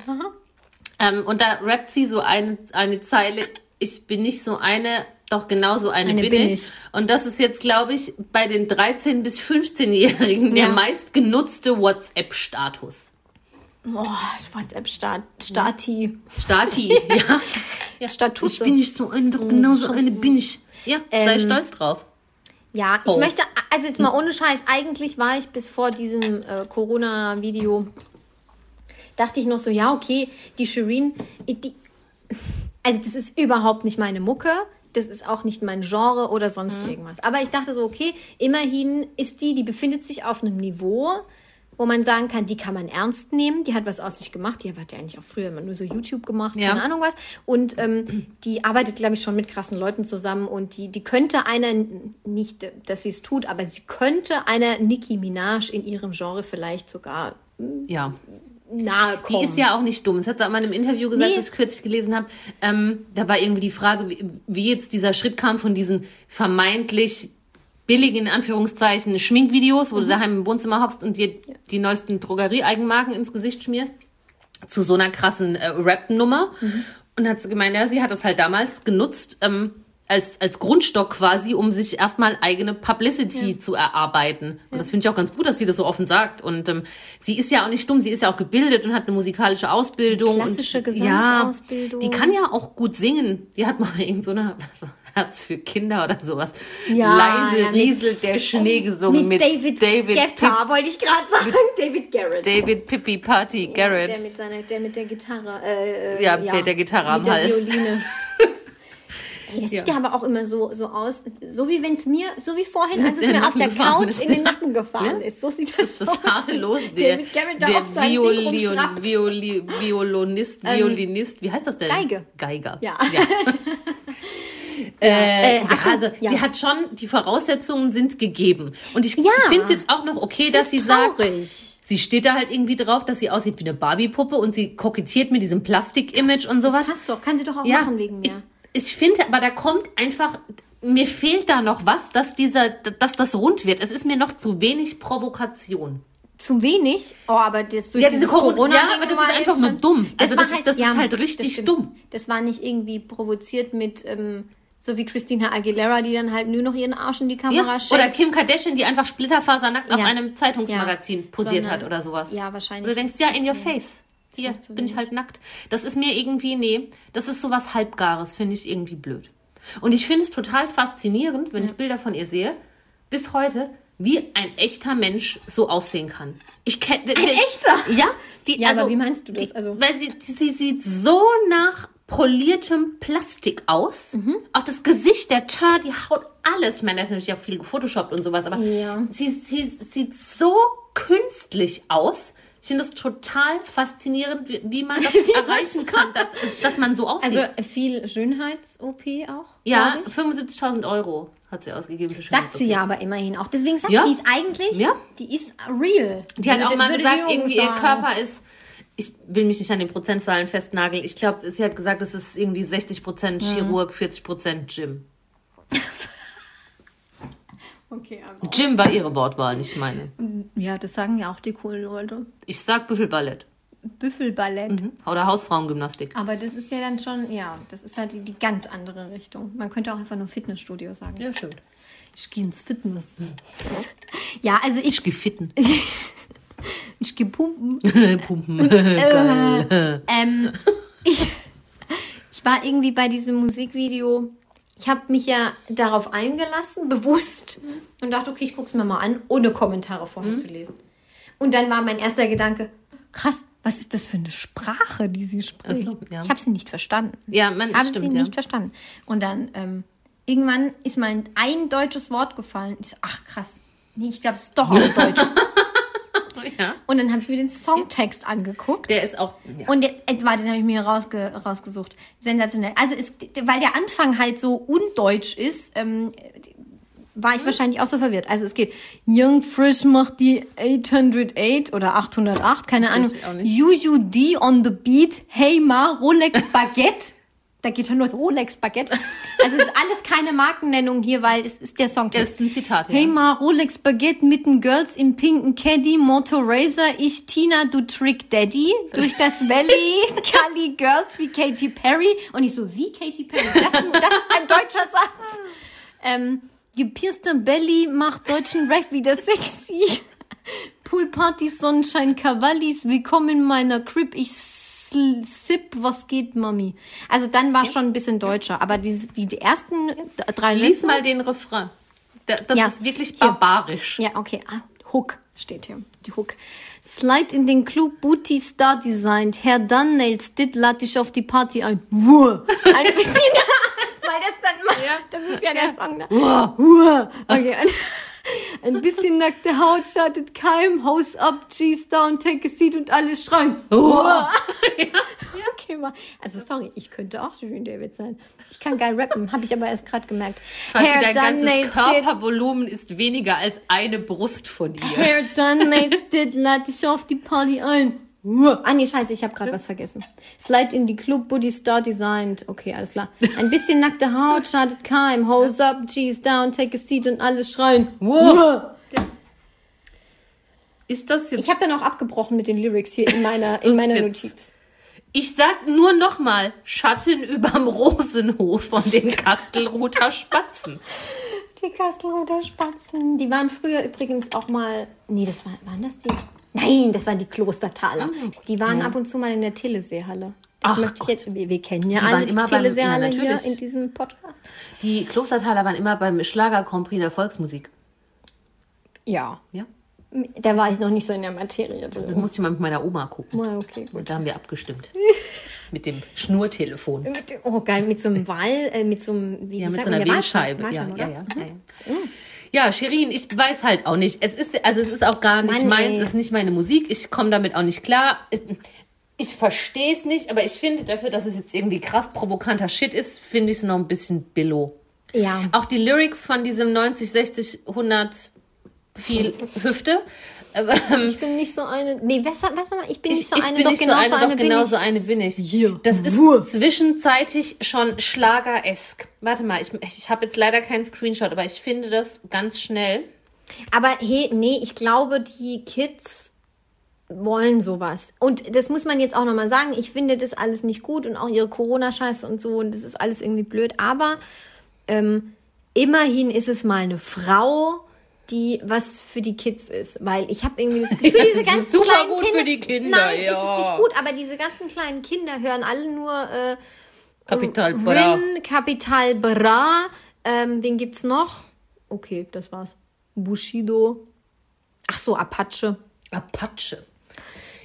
Ähm, und da rappt sie so eine, eine Zeile, ich bin nicht so eine, doch genauso eine, Eine bin, bin ich. ich. Und das ist jetzt, glaube ich, bei den 13- bis 15-Jährigen der Ja. meistgenutzte WhatsApp-Status. Boah, WhatsApp-Stati. Stati. Stati, ja. ja. Statusse. Ich bin nicht so eine, doch genauso eine bin ich. Ja, sei Ähm, stolz drauf. Ja, ich Oh. möchte, also jetzt mal ohne Scheiß, eigentlich war ich bis vor diesem äh, Corona-Video, dachte ich noch so, ja, okay, die Shireen, die, also das ist überhaupt nicht meine Mucke, das ist auch nicht mein Genre oder sonst irgendwas. Aber ich dachte so, okay, immerhin ist die, die befindet sich auf einem Niveau, wo man sagen kann, die kann man ernst nehmen, die hat was aus sich gemacht, die hat ja eigentlich auch früher immer nur so YouTube gemacht, Ja. keine Ahnung was. Und ähm, die arbeitet, glaube ich, schon mit krassen Leuten zusammen und die, die könnte einer, nicht, dass sie es tut, aber sie könnte einer Nicki Minaj in ihrem Genre vielleicht sogar Ja. nahe Die kommen. ist ja auch nicht dumm. Das hat sie auch mal in einem Interview gesagt, Nee. das ich kürzlich gelesen habe. Ähm, da war irgendwie die Frage, wie, wie jetzt dieser Schritt kam von diesen vermeintlich billigen, in Anführungszeichen, Schminkvideos, wo du daheim im Wohnzimmer hockst und dir die neuesten Drogerie-Eigenmarken ins Gesicht schmierst, zu so einer krassen äh, Rap-Nummer. Und hat sie gemeint, ja, sie hat das halt damals genutzt, ähm, als, als Grundstock quasi, um sich erstmal eigene Publicity zu erarbeiten. Und das finde ich auch ganz gut, dass sie das so offen sagt. Und ähm, sie ist ja auch nicht dumm, sie ist ja auch gebildet und hat eine musikalische Ausbildung. Klassische und, Gesangsausbildung. Ja, die kann ja auch gut singen. Die hat mal irgend so eine Herz für Kinder oder sowas. Ja, Leise ja, mit- rieselt der Schnee gesungen mit, David, David, Guetta, wollte ich gerade sagen. David Garrett. David Pippi Party Garrett. Der mit, seiner, der mit der Gitarre. Äh, äh, Ja, der- der Gitarre am mit der. Violine. Ey, das sieht ja aber auch immer so, so aus, so wie wenn es mir, so wie vorhin, als es der mir auf der Couch ist. in den Nacken gefahren Ja. ist. So sieht das, das aus. harte Los, der, David Garrett der seinem Ding Violi. Violi Violinist, Violinist, wie heißt das denn? Geige. Geiger. Ja. ja. Äh, Äh, ja, so, also ja. sie hat schon, die Voraussetzungen sind gegeben. Und ich Ja. finde es jetzt auch noch okay, dass sie sagt, Traurig. sie steht da halt irgendwie drauf, dass sie aussieht wie eine Barbie-Puppe und sie kokettiert mit diesem Plastik-Image und sowas. Passt doch, kann sie doch auch ja, machen wegen ich, mir. ich finde, aber da kommt einfach, mir fehlt da noch was, dass dieser, dass das rund wird. Es ist mir noch zu wenig Provokation. Zu wenig? Oh, aber jetzt durch Ja, diese Corona- ja, aber das ist einfach nur dumm. Also das ist- das ist halt richtig stimmt. dumm. Das war nicht irgendwie provoziert mit, ähm, so wie Christina Aguilera, die dann halt nur noch ihren Arsch in die Kamera Ja, schickt. oder Kim Kardashian, die einfach splitterfasernackt auf Ja. einem Zeitungsmagazin Ja. posiert Sondern- hat oder sowas. Ja, wahrscheinlich. Und du denkst, ja, in your face. Hier bin ich halt nackt. Das ist mir irgendwie, nee, das ist sowas Halbgares, finde ich irgendwie blöd. Und ich finde es total faszinierend, wenn ich Bilder von ihr sehe, bis heute, wie ein echter Mensch so aussehen kann. Ich kenne ein echter? Ja, die, Ja, also, aber wie meinst du das? Die, Also- weil sie, sie sieht so nach poliertem Plastik aus. Mhm. Auch das Gesicht, der Teint, die Haut, alles. Ich meine, da ist natürlich auch viel gefotoshoppt und sowas, aber Ja. sie, sie sieht so künstlich aus. Ich finde es total faszinierend, wie, wie man das erreichen kann, dass, dass man so aussieht. Also viel Schönheits-OP auch? ja, glaub ich. 75.000 Euro hat sie ausgegeben. Für Sagt sie ja aber immerhin auch. Deswegen sagt Ja. die ist eigentlich, Ja. die ist real. Die hat auch mal gesagt, die irgendwie Jungs ihr sagen. Körper ist, ich will mich nicht an den Prozentzahlen festnageln. Ich glaube, sie hat gesagt, es ist irgendwie 60% Chirurg, 40% Gym. Okay, aber Gym war ihre Wortwahl, nicht meine. ja, das sagen ja auch die coolen Leute. Ich sag Büffelballett Büffelballett. oder Hausfrauengymnastik. Aber das ist ja dann schon, ja, das ist halt die, die ganz andere Richtung. Man könnte auch einfach nur Fitnessstudio sagen. Ja, stimmt. Ich gehe ins Fitness. Ja, also ich, Ich gefitten. ich gehe pumpen. Pumpen. Ähm, ich, ich war irgendwie bei diesem Musikvideo. Ich habe mich ja darauf eingelassen, bewusst, und dachte, okay, ich gucke es mir mal an, ohne Kommentare vorher zu lesen. Und dann war mein erster Gedanke, krass, was ist das für eine Sprache, die sie spricht? So, ja. Ich habe sie nicht verstanden. Ja, man, habe stimmt, sie ja. nicht verstanden. Und dann ähm, irgendwann ist mal ein, ein deutsches Wort gefallen. Ich so, ach krass, nee, ich glaube, es ist doch auf Deutsch. ja. Und dann habe ich mir den Songtext angeguckt. Der ist auch, ja. Und der, äh, warte, den habe ich mir rausge, rausgesucht. Sensationell. Also es, weil der Anfang halt so undeutsch ist, ähm, war ich wahrscheinlich auch so verwirrt. Also es geht, Young Frisch macht die 808 oder 808, keine Ahnung. UUD on the beat, Hey Ma, Rolex Baguette. Da geht schon nur das Rolex Baguette. Also es ist alles keine Markennennung hier, weil es ist der Songtext. Das ist ein Zitat, ja. Hey Ma, Rolex Baguette mitten Girls im pinken Caddy, Moto Razor, ich Tina, du Trick Daddy, durch das Valley, Kali Girls wie Katy Perry. Und ich so, wie Katy Perry? Das, das ist ein deutscher Satz. Ähm, gepierster Belly macht deutschen Rap wieder sexy. Poolparty, Sonnenschein, Cavallis, willkommen in meiner Crib, ich sip, was geht, Mami? Also dann war schon ein bisschen deutscher, aber die, die, die ersten drei Lies Sätze... mal den Refrain. Da- Das Ja. ist wirklich Hier. barbarisch. Ja, okay. Ah, Hook steht hier. Die Hook. Slide in den Club, Booty Star designed. Herr Dunnails, dit lad dich auf die Party ein. Wuh. Ein bisschen. Weil das dann mal, das ist ja der Song. Ne? Wuh. Wuh. Okay. Ein bisschen nackte Haut schadet keinem. Haus up, G's down, take a seat und alle schreien. ja. okay, mal. Also sorry, ich könnte auch Shirin David sein. Ich kann geil rappen, habe ich aber erst gerade gemerkt. Quasi dein done, ganzes nails, did. Körpervolumen ist weniger als eine Brust von dir. Hair done, nails did, lad dich auf die Party ein. Ah nee, scheiße, ich habe gerade was vergessen. Slide in die Club, Booty Star designed. Okay, alles klar. Ein bisschen nackte Haut schadet keinem. Hose up, G's down, take a seat und alle schreien. Ist das jetzt... Ich habe dann auch abgebrochen mit den Lyrics hier in meiner, in meiner Notiz. Ich sag nur noch mal Schatten überm Rosenhof von den Kastelruther Spatzen. Die Kastelruther Spatzen. Die waren früher übrigens auch mal. Nee, das war, waren das die? Nein, das waren die Klostertaler. Die waren ab und zu mal in der Teleseehalle. Das Ach möchte ich jetzt, wir, wir kennen ja Die alle die immer beim- Teleseehalle ja, hier natürlich. in diesem Podcast. Die Klostertaler waren immer beim Schlager Grand Prix der Volksmusik. Ja. Ja? Da war ich noch nicht so in der Materie Das drin. musste ich mal mit meiner Oma gucken. Ah, okay. Und da haben wir abgestimmt. mit dem Schnurtelefon. Mit, dem- oh, geil, mit so einem Wall, äh, mit so einem, wie Ja, mit so einer Wählscheibe. Ja, ja, ja, ja, ja. Ja, Shirin, ich weiß halt auch nicht. Es ist, also es ist auch gar nicht Mann, meins, es ist nicht meine Musik. Ich komme damit auch nicht klar. Ich, ich verstehe es nicht, aber ich finde dafür, dass es jetzt irgendwie krass provokanter Shit ist, finde ich es noch ein bisschen billow. Ja. Auch die Lyrics von diesem 90, 60, 100 viel Hüfte. Ähm, Ich bin nicht so eine. Nee, was, was nochmal? Ich bin nicht ich, so ich eine, bin doch nicht so genau eine, so eine doch bin genau ich. so eine bin ich. Hier. Das ist Wuh. zwischenzeitlich schon Schlager-esk. Warte mal, ich, ich habe jetzt leider keinen Screenshot, aber ich finde das ganz schnell. Aber hey, nee, ich glaube, die Kids wollen sowas. Und das muss man jetzt auch nochmal sagen. Ich finde das alles nicht gut und auch ihre Corona-Scheiße und so und das ist alles irgendwie blöd. Aber ähm, immerhin ist es mal eine Frau, die was für die Kids ist. Weil ich habe irgendwie das Gefühl, Ja, diese das ist ganzen super kleinen gut Kinder. für die Kinder, Nein, ja. ist es nicht gut, aber diese ganzen kleinen Kinder hören alle nur äh, Kapital Bra. Rin, Capital Bra. Ähm, wen gibt's noch? Okay, das war's. Bushido. Ach so, Apache. Apache.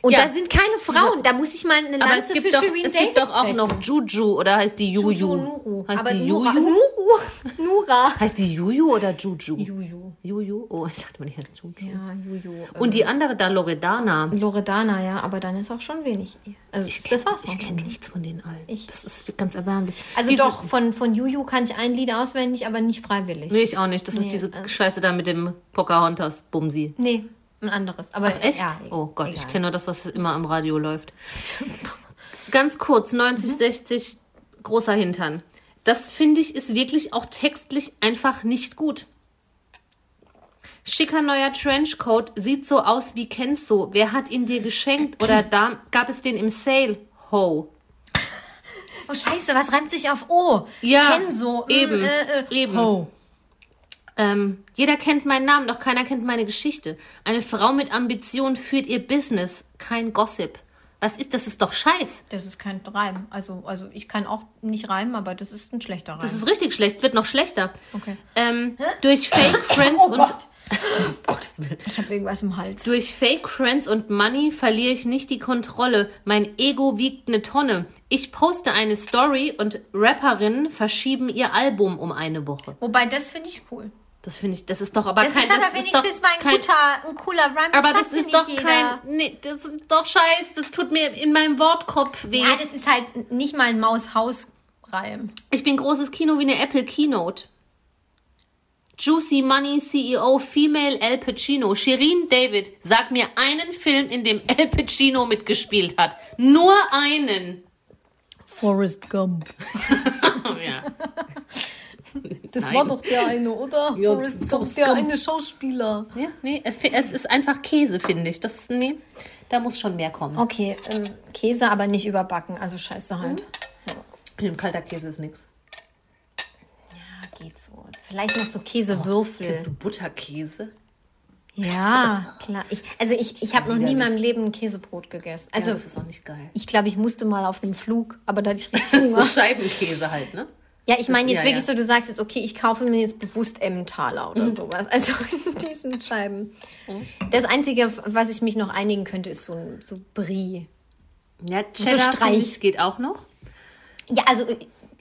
Und Ja. da sind keine Frauen. Da muss ich mal eine Lanze gibt, für doch, Shirin es David gibt doch auch noch Juju oder heißt die Juju? Juju Nuru. Heißt Aber die Nura, Juju? Nuru. Nura. Heißt die Juju oder Juju? Juju. Juju? Oh, ich dachte mal, die heißt Juju. Ja, Juju. Und die andere da, Loredana. Loredana, ja, aber dann ist auch schon wenig. Also das war's Ich kenne nichts von den allen. Ich- das ist ganz erbärmlich. Also Diese- doch, von, von Juju kann ich ein Lied auswendig, aber nicht freiwillig. Nee, ich auch nicht. Das ist Nee, diese äh. Scheiße da mit dem Pocahontas-Bumsi. Nee, ein anderes. Aber Echt? Ja, oh Gott, ich egal. kenne nur das, was immer am Radio läuft. Ganz kurz, 90, Mhm. 60, großer Hintern. Das finde ich ist wirklich auch textlich einfach nicht gut. Schicker neuer Trenchcoat sieht so aus wie Kenzo. Wer hat ihn dir geschenkt oder da gab es den im Sale? Ho. Oh scheiße, was reimt sich auf O? Ja, Kenzo. mm, eben, Äh, äh, eben. Ho. Ähm, jeder kennt meinen Namen, doch keiner kennt meine Geschichte. Eine Frau mit Ambition führt ihr Business, kein Gossip. Was ist, das ist doch Scheiß. Das ist kein Reim. Also, also ich kann auch nicht reimen, aber das ist ein schlechter Reim. Das ist richtig schlecht, wird noch schlechter. Okay. Ähm, durch Fake Friends Oh und Gott. Um Gottes Willen. ich habe irgendwas im Hals. durch Fake Friends und Money verliere ich nicht die Kontrolle. Mein Ego wiegt eine Tonne. Ich poste eine Story und Rapperinnen verschieben ihr Album um eine Woche. Wobei, das finde ich cool. Das finde ich, das ist doch aber Das kein. ist aber das wenigstens doch mal ein, kein, guter, ein cooler Rhyme. Aber sagt das ist doch jeder. kein. Nee, das ist doch scheiß. Das tut mir in meinem Wortkopf weh. Ja, das ist halt nicht mal ein Maus-Haus-Reim. Ich bin großes Kino wie eine Apple Keynote. Juicy Money CEO Female Al Pacino. Shirin David, sag mir einen Film, in dem Al Pacino mitgespielt hat. Nur einen. Forrest Gump. Ja. Das Nein. war doch der eine, oder? Ja, Forrest Forrest der Gump. eine Schauspieler. ja, nee, es, es ist einfach Käse, finde ich. Das, nee, da muss schon mehr kommen. Okay, ähm, Käse, aber nicht überbacken. Also scheiße halt. In dem kalter Käse ist nichts. Ja, geht so. Vielleicht noch so Käsewürfel. Kennst du Butterkäse? Ja, klar. Ich, also ich, ich habe noch nie in meinem Leben ein Käsebrot gegessen. Also, Also das ist auch nicht geil. ich glaube, ich musste mal auf einem Flug, aber da hatte ich richtig Hunger. So Scheibenkäse halt, ne? Ja, ich meine jetzt ja, wirklich ja. so, du sagst jetzt, okay, ich kaufe mir jetzt bewusst Emmentaler oder sowas. Also in diesen Scheiben. Das Einzige, was ich mich noch einigen könnte, ist so, ein- so Brie. Ja, Cheddar Streich. finde ich, geht auch noch. Ja, also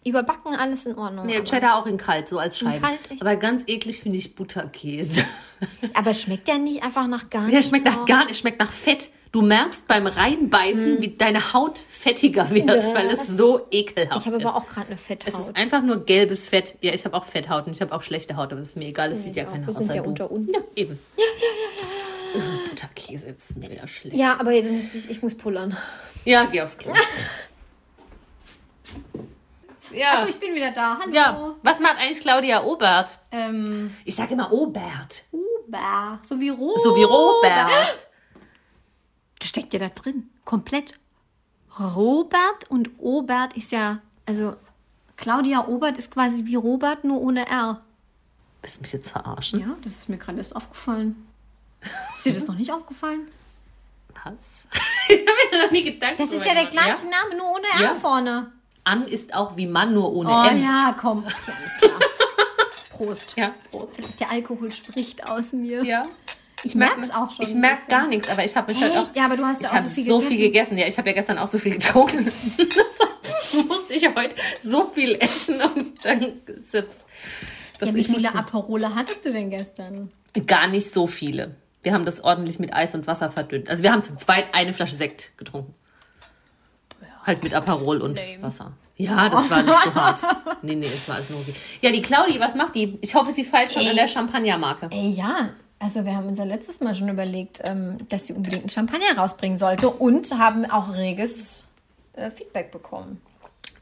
Überbacken, alles in Ordnung. Aber, Cheddar auch in kalt, so als Scheiben. kalt, echt? Aber ganz eklig finde ich Butterkäse. aber schmeckt der nicht einfach nach gar nichts? Der schmeckt nach auch? gar nicht, schmeckt nach Fett. Du merkst beim Reinbeißen, wie deine Haut fettiger wird, Ja. weil es so ekelhaft Ich habe ist. aber auch gerade eine es Fetthaut. ist einfach nur gelbes Fett. Ja, ich habe auch Fetthaut und ich habe auch schlechte Haut, aber das ist mir egal, das sieht ja auch. keiner Wir sind ja du. unter uns. Ja, eben. Ja, ja, ja, ja. Butterkäse jetzt ist mir wieder schlecht. Ja, aber jetzt muss ich, ich muss pullern. Ja, geh aufs Klo. ja. Achso, ich bin wieder da. Hallo. ja, was macht eigentlich Claudia Obert? Ähm, Ich sage immer Obert. Robert. So wie Robert. So wie Robert. Das steckt ja da drin. Komplett. Robert und Obert ist ja, also Claudia Obert ist quasi wie Robert, nur ohne R. Willst du mich jetzt verarschen? Ja, das ist mir gerade erst aufgefallen. Ist dir das noch nicht aufgefallen? Was? ich habe mir noch nie Gedanken Das ist ja der gleiche Name, nur ohne R Ja. vorne. An ist auch wie Mann, nur ohne Oh M. ja, komm. Okay, alles klar. Prost. Ja, Prost. Vielleicht der Alkohol spricht aus mir. Ja. Ich merke es auch schon. Ich merke gar nichts, aber ich habe mich halt auch. Ja, aber du hast ja auch so viel so gegessen. viel gegessen. Ja, ich habe ja gestern auch so viel getrunken. Deshalb musste ich heute so viel essen und dann. Das Ja, wie viele Aperole hattest du denn gestern? Gar nicht so viele. Wir haben das ordentlich mit Eis und Wasser verdünnt. Also wir haben zu zweit eine Flasche Sekt getrunken. Halt mit Aperol und Wasser. Ja, das war nicht so hart. Nee, nee, es war alles nur okay. Ja, die Claudi, was macht die? Ich hoffe, sie feilt schon Ey. an der Champagnermarke. Ey, ja. Also wir haben uns ja letztes Mal schon überlegt, ähm, dass sie unbedingt einen Champagner rausbringen sollte und haben auch reges äh, Feedback bekommen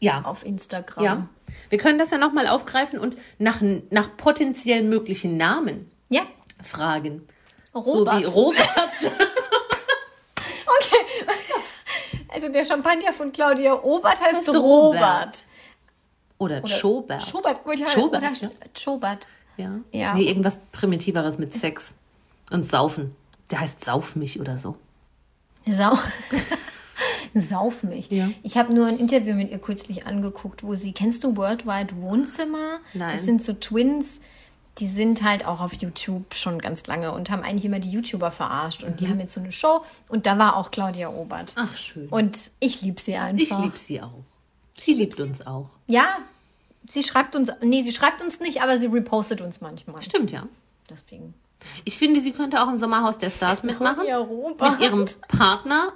Ja. auf Instagram. Ja. Wir können das ja nochmal aufgreifen und nach, nach potenziell möglichen Namen Ja. fragen. Robert. So wie Robert. Also der Champagner von Claudia Obert heißt Heißt Robert. Robert. Oder Schobert. Schobert. Oder, Schobert, oder. Schobert. Ja. Ja. Nee, irgendwas Primitiveres mit Sex. Und Saufen. Der heißt Sauf mich oder so. Sau. Sauf mich. Ja. Ich habe nur ein Interview mit ihr kürzlich angeguckt, wo sie, kennst du Worldwide Wohnzimmer? Nein. Das sind so Twins, die sind halt auch auf YouTube schon ganz lange und haben eigentlich immer die YouTuber verarscht. Und die Mhm. haben jetzt so eine Show und da war auch Claudia Obert. Ach, schön. Und ich liebe sie einfach. ich liebe sie auch. Sie liebt uns auch. Ja, sie schreibt uns, nee, sie schreibt uns nicht, aber sie repostet uns manchmal. Stimmt, ja. Deswegen. Ich finde, sie könnte auch im Sommerhaus der Stars mitmachen. Claudia Robert. Mit ihrem Partner,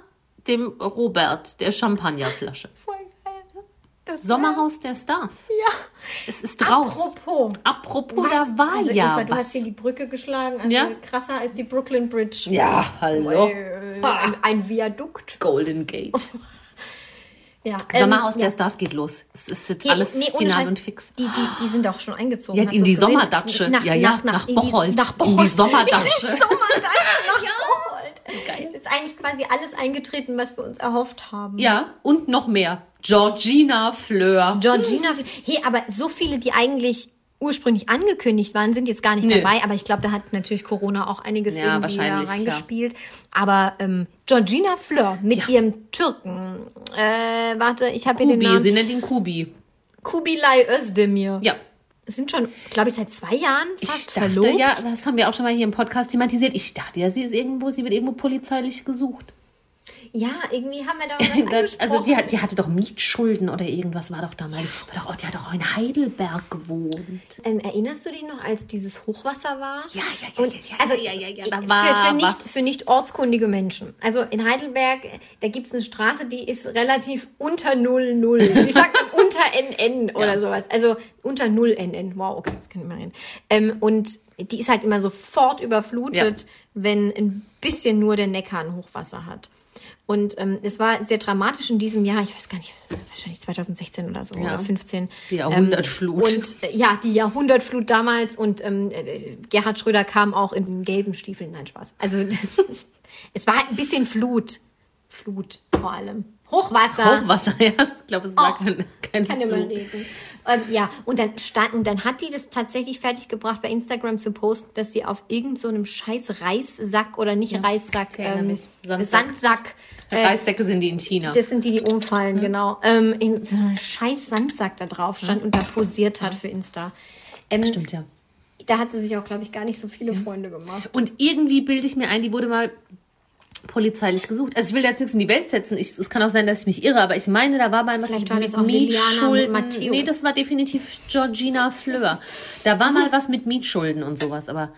dem Robert, der Champagnerflasche. Voll geil. ne? Das Sommerhaus der Stars. Ja. Es ist raus. Apropos. Apropos, Was? da war also ja Eva, du was. hast hier die Brücke geschlagen, also Ja. krasser als die Brooklyn Bridge. ja, hallo. Äh, ein, ein Viadukt. Golden Gate. Ja. Sommerhaus ähm, der ja. Stars geht los. Es ist jetzt alles nee, final Scheiß, und fix. Die, die, die sind doch schon eingezogen. Ja, in die? Sommerdatsche. Nach, Ja, ja, nach, nach, nach in die- Bocholt. Nach In die Bocholt. Sommerdatsche. In die Sommerdatsche nach Bocholt. Geil. Es ist eigentlich quasi alles eingetreten, was wir uns erhofft haben. Ja, und noch mehr. Georgina Fleur. Georgina, hey, aber so viele, die eigentlich ursprünglich angekündigt waren, sind jetzt gar nicht Nö. dabei. Aber ich glaube, da hat natürlich Corona auch einiges Ja, irgendwie reingespielt. Aber ähm, Georgina Fleur mit Ja. ihrem Türken, äh, warte, ich habe hier den Kubi, Namen. sie nennt ihn Kubi. Kubilay Özdemir. Ja. Sind schon, glaube ich, seit zwei Jahren fast Ich dachte, verlobt. ja, das haben wir auch schon mal hier im Podcast thematisiert. Ich dachte ja, sie ist irgendwo, sie wird irgendwo polizeilich gesucht. Ja, irgendwie haben wir da was also die, die hatte doch Mietschulden oder irgendwas war doch da mal. War doch, oh, die hat doch auch in Heidelberg gewohnt. Ähm, erinnerst du dich noch, als dieses Hochwasser war? Ja, ja, ja, Und, ja, ja, also, ja, ja, ja, da für, war für, nicht, was. für nicht ortskundige Menschen. Also in Heidelberg, da gibt es eine Straße, die ist relativ unter 00. Wie sagt man? unter NN oder Ja. sowas. Also unter 0 NN. Wow, okay, das kann ich mal reden. Ähm, und die ist halt immer sofort überflutet, Ja. wenn ein bisschen nur der Neckar ein Hochwasser hat. Und ähm, es war sehr dramatisch in diesem Jahr, ich weiß gar nicht, wahrscheinlich 2016 oder so, Ja. oder 15. Die Jahrhundertflut. Ähm, und äh, ja, die Jahrhundertflut damals und ähm, äh, Gerhard Schröder kam auch in gelben Stiefeln. Nein, Spaß. Also es war ein bisschen Flut. Flut vor allem. Hochwasser. Hochwasser, ja. Ich glaube, es war Oh, kein, kein Kann immer reden. Ähm, ja, und dann stand, und dann hat die das tatsächlich fertiggebracht, bei Instagram zu posten, dass sie auf irgendeinem so einem scheiß Reissack oder nicht Reissack, ich erinnere ähm. Sandsack. Sandsack. äh, Reissäcke sind die in China. das sind die, die umfallen, genau. Ähm, in so einem scheiß Sandsack da drauf stand und da posiert hat für Insta. Ähm, Stimmt, ja. Da hat sie sich auch, glaube ich, gar nicht so viele Freunde gemacht. Und irgendwie bilde ich mir ein, die wurde mal polizeilich gesucht. Also ich will jetzt nichts in die Welt setzen. Ich, es kann auch sein, dass ich mich irre, aber ich meine, da war mal was Vielleicht war mit das auch Liliana Mietschulden. Nee, das war definitiv Georgina Fleur. Da war mal was mit Mietschulden und sowas, aber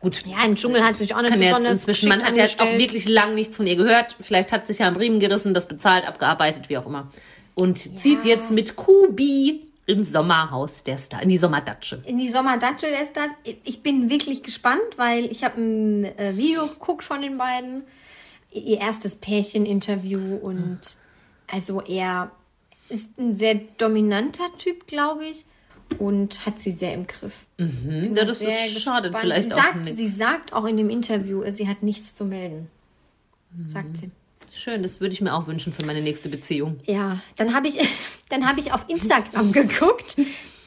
gut. Ja, im Dschungel hat sich auch nicht besonders inzwischen, man hat ja auch wirklich lang nichts von ihr gehört. Vielleicht hat sich ja am Riemen gerissen, das bezahlt, abgearbeitet, wie auch immer. Und zieht jetzt mit Kubi ins Sommerhaus der Star, in die Sommerdatsche. in die Sommerdatsche ist das. Ich bin wirklich gespannt, weil ich habe ein äh, Video geguckt von den beiden. Ihr erstes Pärcheninterview und also er ist ein sehr dominanter Typ, glaube ich, und hat sie sehr im Griff. Bin Ja, das ist schade, vielleicht sie auch sagt. Sie sagt auch in dem Interview, sie hat nichts zu melden. Sagt sie. Schön, das würde ich mir auch wünschen für meine nächste Beziehung. Ja, dann habe ich, dann habe ich auf Instagram geguckt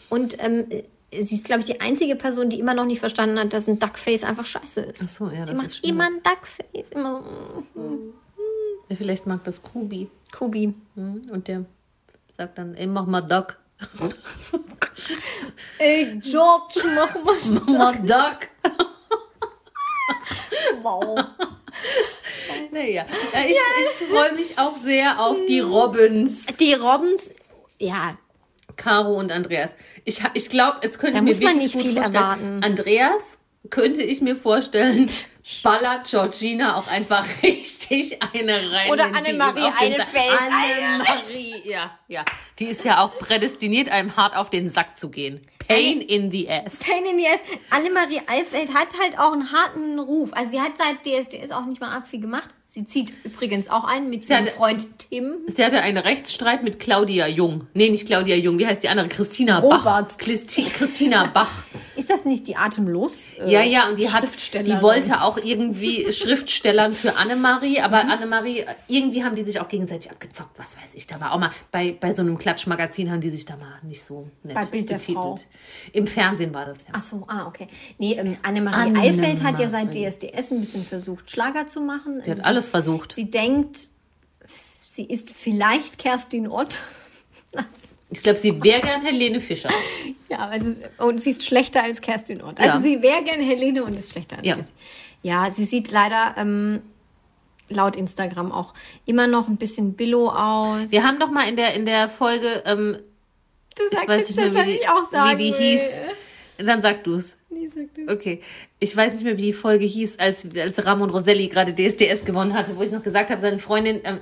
und ähm, sie ist, glaube ich, die einzige Person, die immer noch nicht verstanden hat, dass ein Duckface einfach scheiße ist. Ach so, ja, sie das macht ist schwierig. immer ein Duckface, immer so, mm, Ja, vielleicht mag das Kubi. Kubi. Hm, Und der sagt dann, ey, mach mal Duck. Ey, George, mach mal. Mach mal Duck. Wow. Naja, ich, ich freue mich auch sehr auf die Robins. Die Robbins, ja, Caro und Andreas. Ich, ich glaube, es könnte Da mir muss man wirklich nicht viel vorstellen. erwarten. Andreas könnte ich mir vorstellen, ballert Georgina auch einfach richtig eine rein. Oder Annemarie. Eilfeld. Annemarie, ja, ja. Die ist ja auch prädestiniert, einem hart auf den Sack zu gehen. Pain in the ass. Pain in the ass. Annemarie Eilfeld hat halt auch einen harten Ruf. Also sie hat seit DSDS auch nicht mal arg viel gemacht. Sie zieht übrigens auch ein mit ihrem hatte- Freund Tim. Sie hatte einen Rechtsstreit mit Claudia Jung. Nee, nicht Claudia Jung. Wie heißt die andere? Christina Bach. Robert. Christi Christina Bach. Das nicht die Atemlos? äh, Ja, ja, und die hat, die wollte auch irgendwie Schriftstellern für Annemarie, aber Mhm. Annemarie, irgendwie haben die sich auch gegenseitig abgezockt, was weiß ich. Da war auch mal, bei, bei so einem Klatschmagazin haben die sich da mal nicht so nett Bei Bild der Frau. Im Fernsehen war das ja. Ach so, ah, okay. Nee, ähm, Annemarie Annemarie. Eilfeld hat ja seit DSDS ein bisschen versucht, Schlager zu machen. Sie hat Also alles versucht. Sie denkt, sie ist vielleicht Kerstin Ott. Ich glaube, sie wäre gern Helene Fischer. Ja, also, und sie ist schlechter als Kerstin Ott. Also Ja. sie wäre gern Helene und ist schlechter als Ja. Kerstin. Ja, sie sieht leider ähm, laut Instagram auch immer noch ein bisschen billow aus. Wir haben doch mal in der, in der Folge, ähm, du ich sagst weiß jetzt nicht das, mehr, was wie die, ich auch sagen wie die will. hieß. Dann sag du's. Nee, sag du. Okay. Ich weiß nicht mehr, wie die Folge hieß, als, als Ramon Roselli gerade DSDS gewonnen hatte, wo ich noch gesagt habe, seine Freundin, ähm,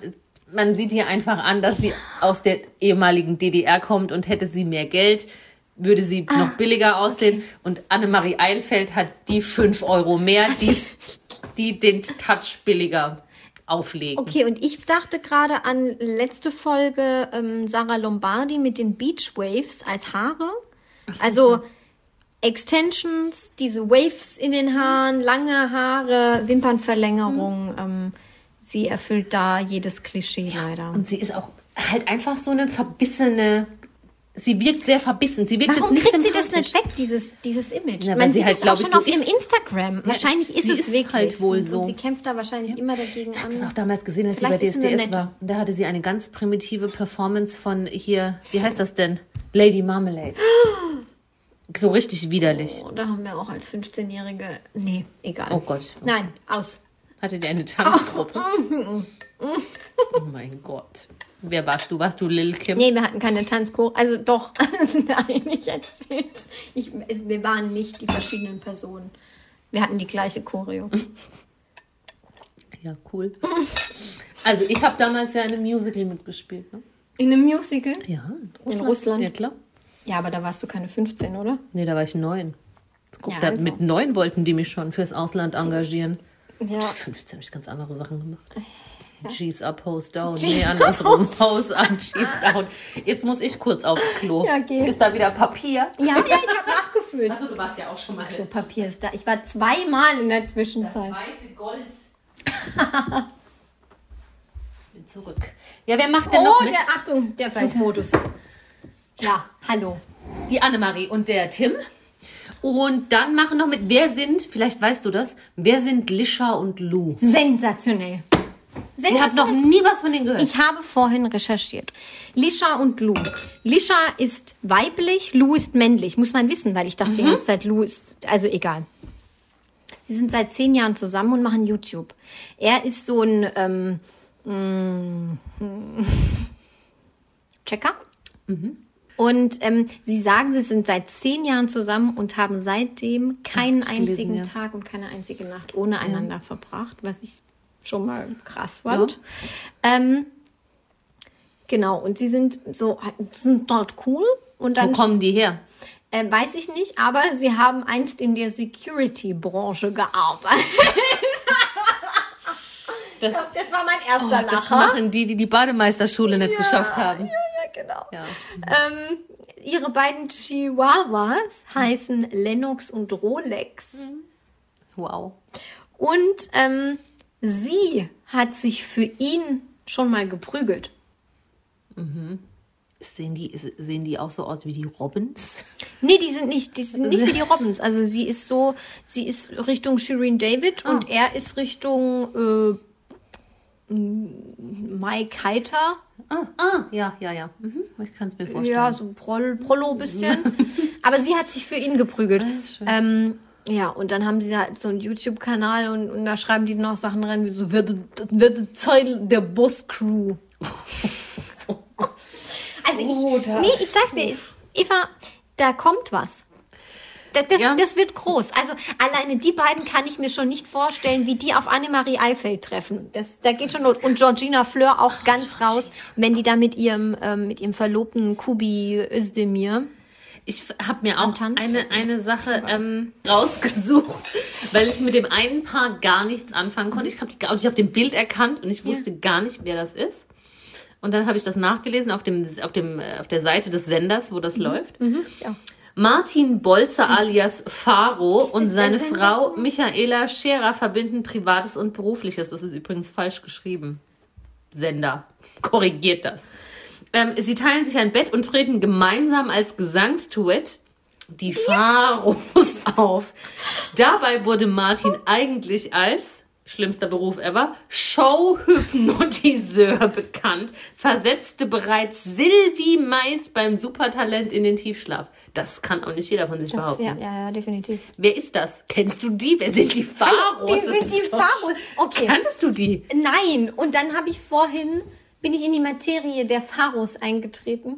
man sieht hier einfach an, dass sie aus der ehemaligen DDR kommt und hätte sie mehr Geld, würde sie Ah, noch billiger aussehen. Und Annemarie Eilfeld hat die 5 Euro mehr, die, die den Touch billiger auflegen. Okay, und ich dachte gerade an letzte Folge ähm, Sarah Lombardi mit den Beach Waves als Haare. Also Extensions, diese Waves in den Haaren, lange Haare, Wimpernverlängerung. Ähm, sie erfüllt da jedes Klischee leider. Und sie ist auch halt einfach so eine verbissene. Sie wirkt sehr verbissen. Sie wirkt Warum jetzt nicht kriegt sie das nicht weg, dieses, dieses Image? Ja, Man sie sieht halt, das auch schon so auf ihrem. Instagram. wahrscheinlich sie ist es ist wirklich halt wohl so. Und sie kämpft da wahrscheinlich immer dagegen Ich habe das an. auch damals gesehen, als sie bei Vielleicht sie eine DSDS war. Und da hatte sie eine ganz primitive Performance von hier, wie heißt das denn? Lady Marmalade. So richtig widerlich. Oh, da haben wir auch als 15-Jährige. Nee, egal. Oh Gott. Nein, aus. Hatte die eine Tanzgruppe? Oh mein Gott. Wer warst du? Warst du Lil Kim? Nee, wir hatten keine Tanzchor. Also doch. Nein, ich erzähl's. Ich, es, wir waren nicht die verschiedenen Personen. Wir hatten die gleiche Choreo. Ja, cool. Also ich habe damals ja in einem Musical mitgespielt. Ne? In einem Musical? Ja, in Russland? Ja, klar. Ja, aber da warst du keine 15, oder? Nee, da war ich neun. Guck, Ja, da, also. Mit neun wollten die mich schon fürs Ausland engagieren. Ja. 15 habe ich ganz andere Sachen gemacht. Cheese up, Hose down. Nee, andersrum. Hose up, Cheese down. Jetzt muss ich kurz aufs Klo. Ja, geh. Ist da wieder Papier? Ja, ja, ich habe nachgefüllt. Also du warst ja auch schon mal Klopapier ist da. Ich war zweimal in der Zwischenzeit. weiße Gold. Bin zurück. Ja, wer macht denn Oh, noch mit? der, Achtung, der Flugmodus. Ja, hallo. Die Annemarie und der Tim. Und dann machen noch mit, wer sind, vielleicht weißt du das, wer sind Lisha und Lou? Sensationell. Ich habe noch nie was von denen gehört. Ich habe vorhin recherchiert. Lisha und Lou. Lisha ist weiblich, Lou ist männlich. Muss man wissen, weil ich dachte die ganze Zeit, Lou ist. Also egal. Die sind seit zehn Jahren zusammen und machen YouTube. Er ist so ein ähm, mm, Checker. Und ähm, sie sagen, sie sind seit zehn Jahren zusammen und haben seitdem keinen gelesen, einzigen ja. Tag und keine einzige Nacht ohne einander verbracht, was ich schon mal krass fand. Ähm, genau, und sie sind so, sind dort cool. Und Wo dann kommen die her? äh, weiß ich nicht, aber sie haben einst in der Security-Branche gearbeitet. Das, Das war mein erster oh, das Lacher. machen die, die die Bademeisterschule nicht geschafft haben. Ja, genau. Ja. Ähm, ihre beiden Chihuahuas heißen Lennox und Rolex. Wow. Und ähm, sie hat sich für ihn schon mal geprügelt. Sehen die, sehen die auch so aus wie die Robins? Nee, die sind nicht, die sind nicht wie die Robins. Also sie ist so, sie ist Richtung Shireen David und er ist Richtung äh, Mike Heiter. Ah, ah ja, ja, ja. Mhm. Ich kann es mir vorstellen. Ja, so Proll, Prollo bisschen. Aber sie hat sich für ihn geprügelt. schön. ähm, ja, und dann haben sie halt so einen YouTube-Kanal und, und da schreiben die noch Sachen rein, wie so, werde, werde Teil der Boss-Crew. also ich, nee, ich sag's dir, Eva, da kommt was. Das, das, Ja. das wird groß. Also alleine die beiden kann ich mir schon nicht vorstellen, wie die auf Annemarie Eifeld treffen. Das, da geht schon los. Und Georgina Fleur auch ganz raus, wenn die da mit ihrem, ähm, mit ihrem Verlobten Kubi Özdemir. Ich habe mir auch eine, eine Sache ähm, rausgesucht, weil ich mit dem einen Paar gar nichts anfangen konnte. Ich habe ich hab den Bild erkannt und ich wusste gar nicht, wer das ist. Und dann habe ich das nachgelesen auf, dem, auf, dem, äh, auf der Seite des Senders, wo das läuft. Ja. Martin Bolzer alias Faro und seine Sender Frau Michaela Scherer verbinden Privates und Berufliches. Das ist übrigens falsch geschrieben. Sender. Korrigiert das. Ähm, sie teilen sich ein Bett und treten gemeinsam als Gesangsduett die Pharos auf. Dabei wurde Martin eigentlich als schlimmster Beruf ever, Showhypnotiseur bekannt, versetzte bereits Silvi Mais beim Supertalent in den Tiefschlaf. Das kann auch nicht jeder von sich Das, behaupten. ja, ja, ja, definitiv. Wer ist das? Kennst du die? Wer sind die Pharos? Die sind die sch- Okay. Kanntest du die? Nein, und dann habe ich vorhin, bin ich in die Materie der Pharos eingetreten.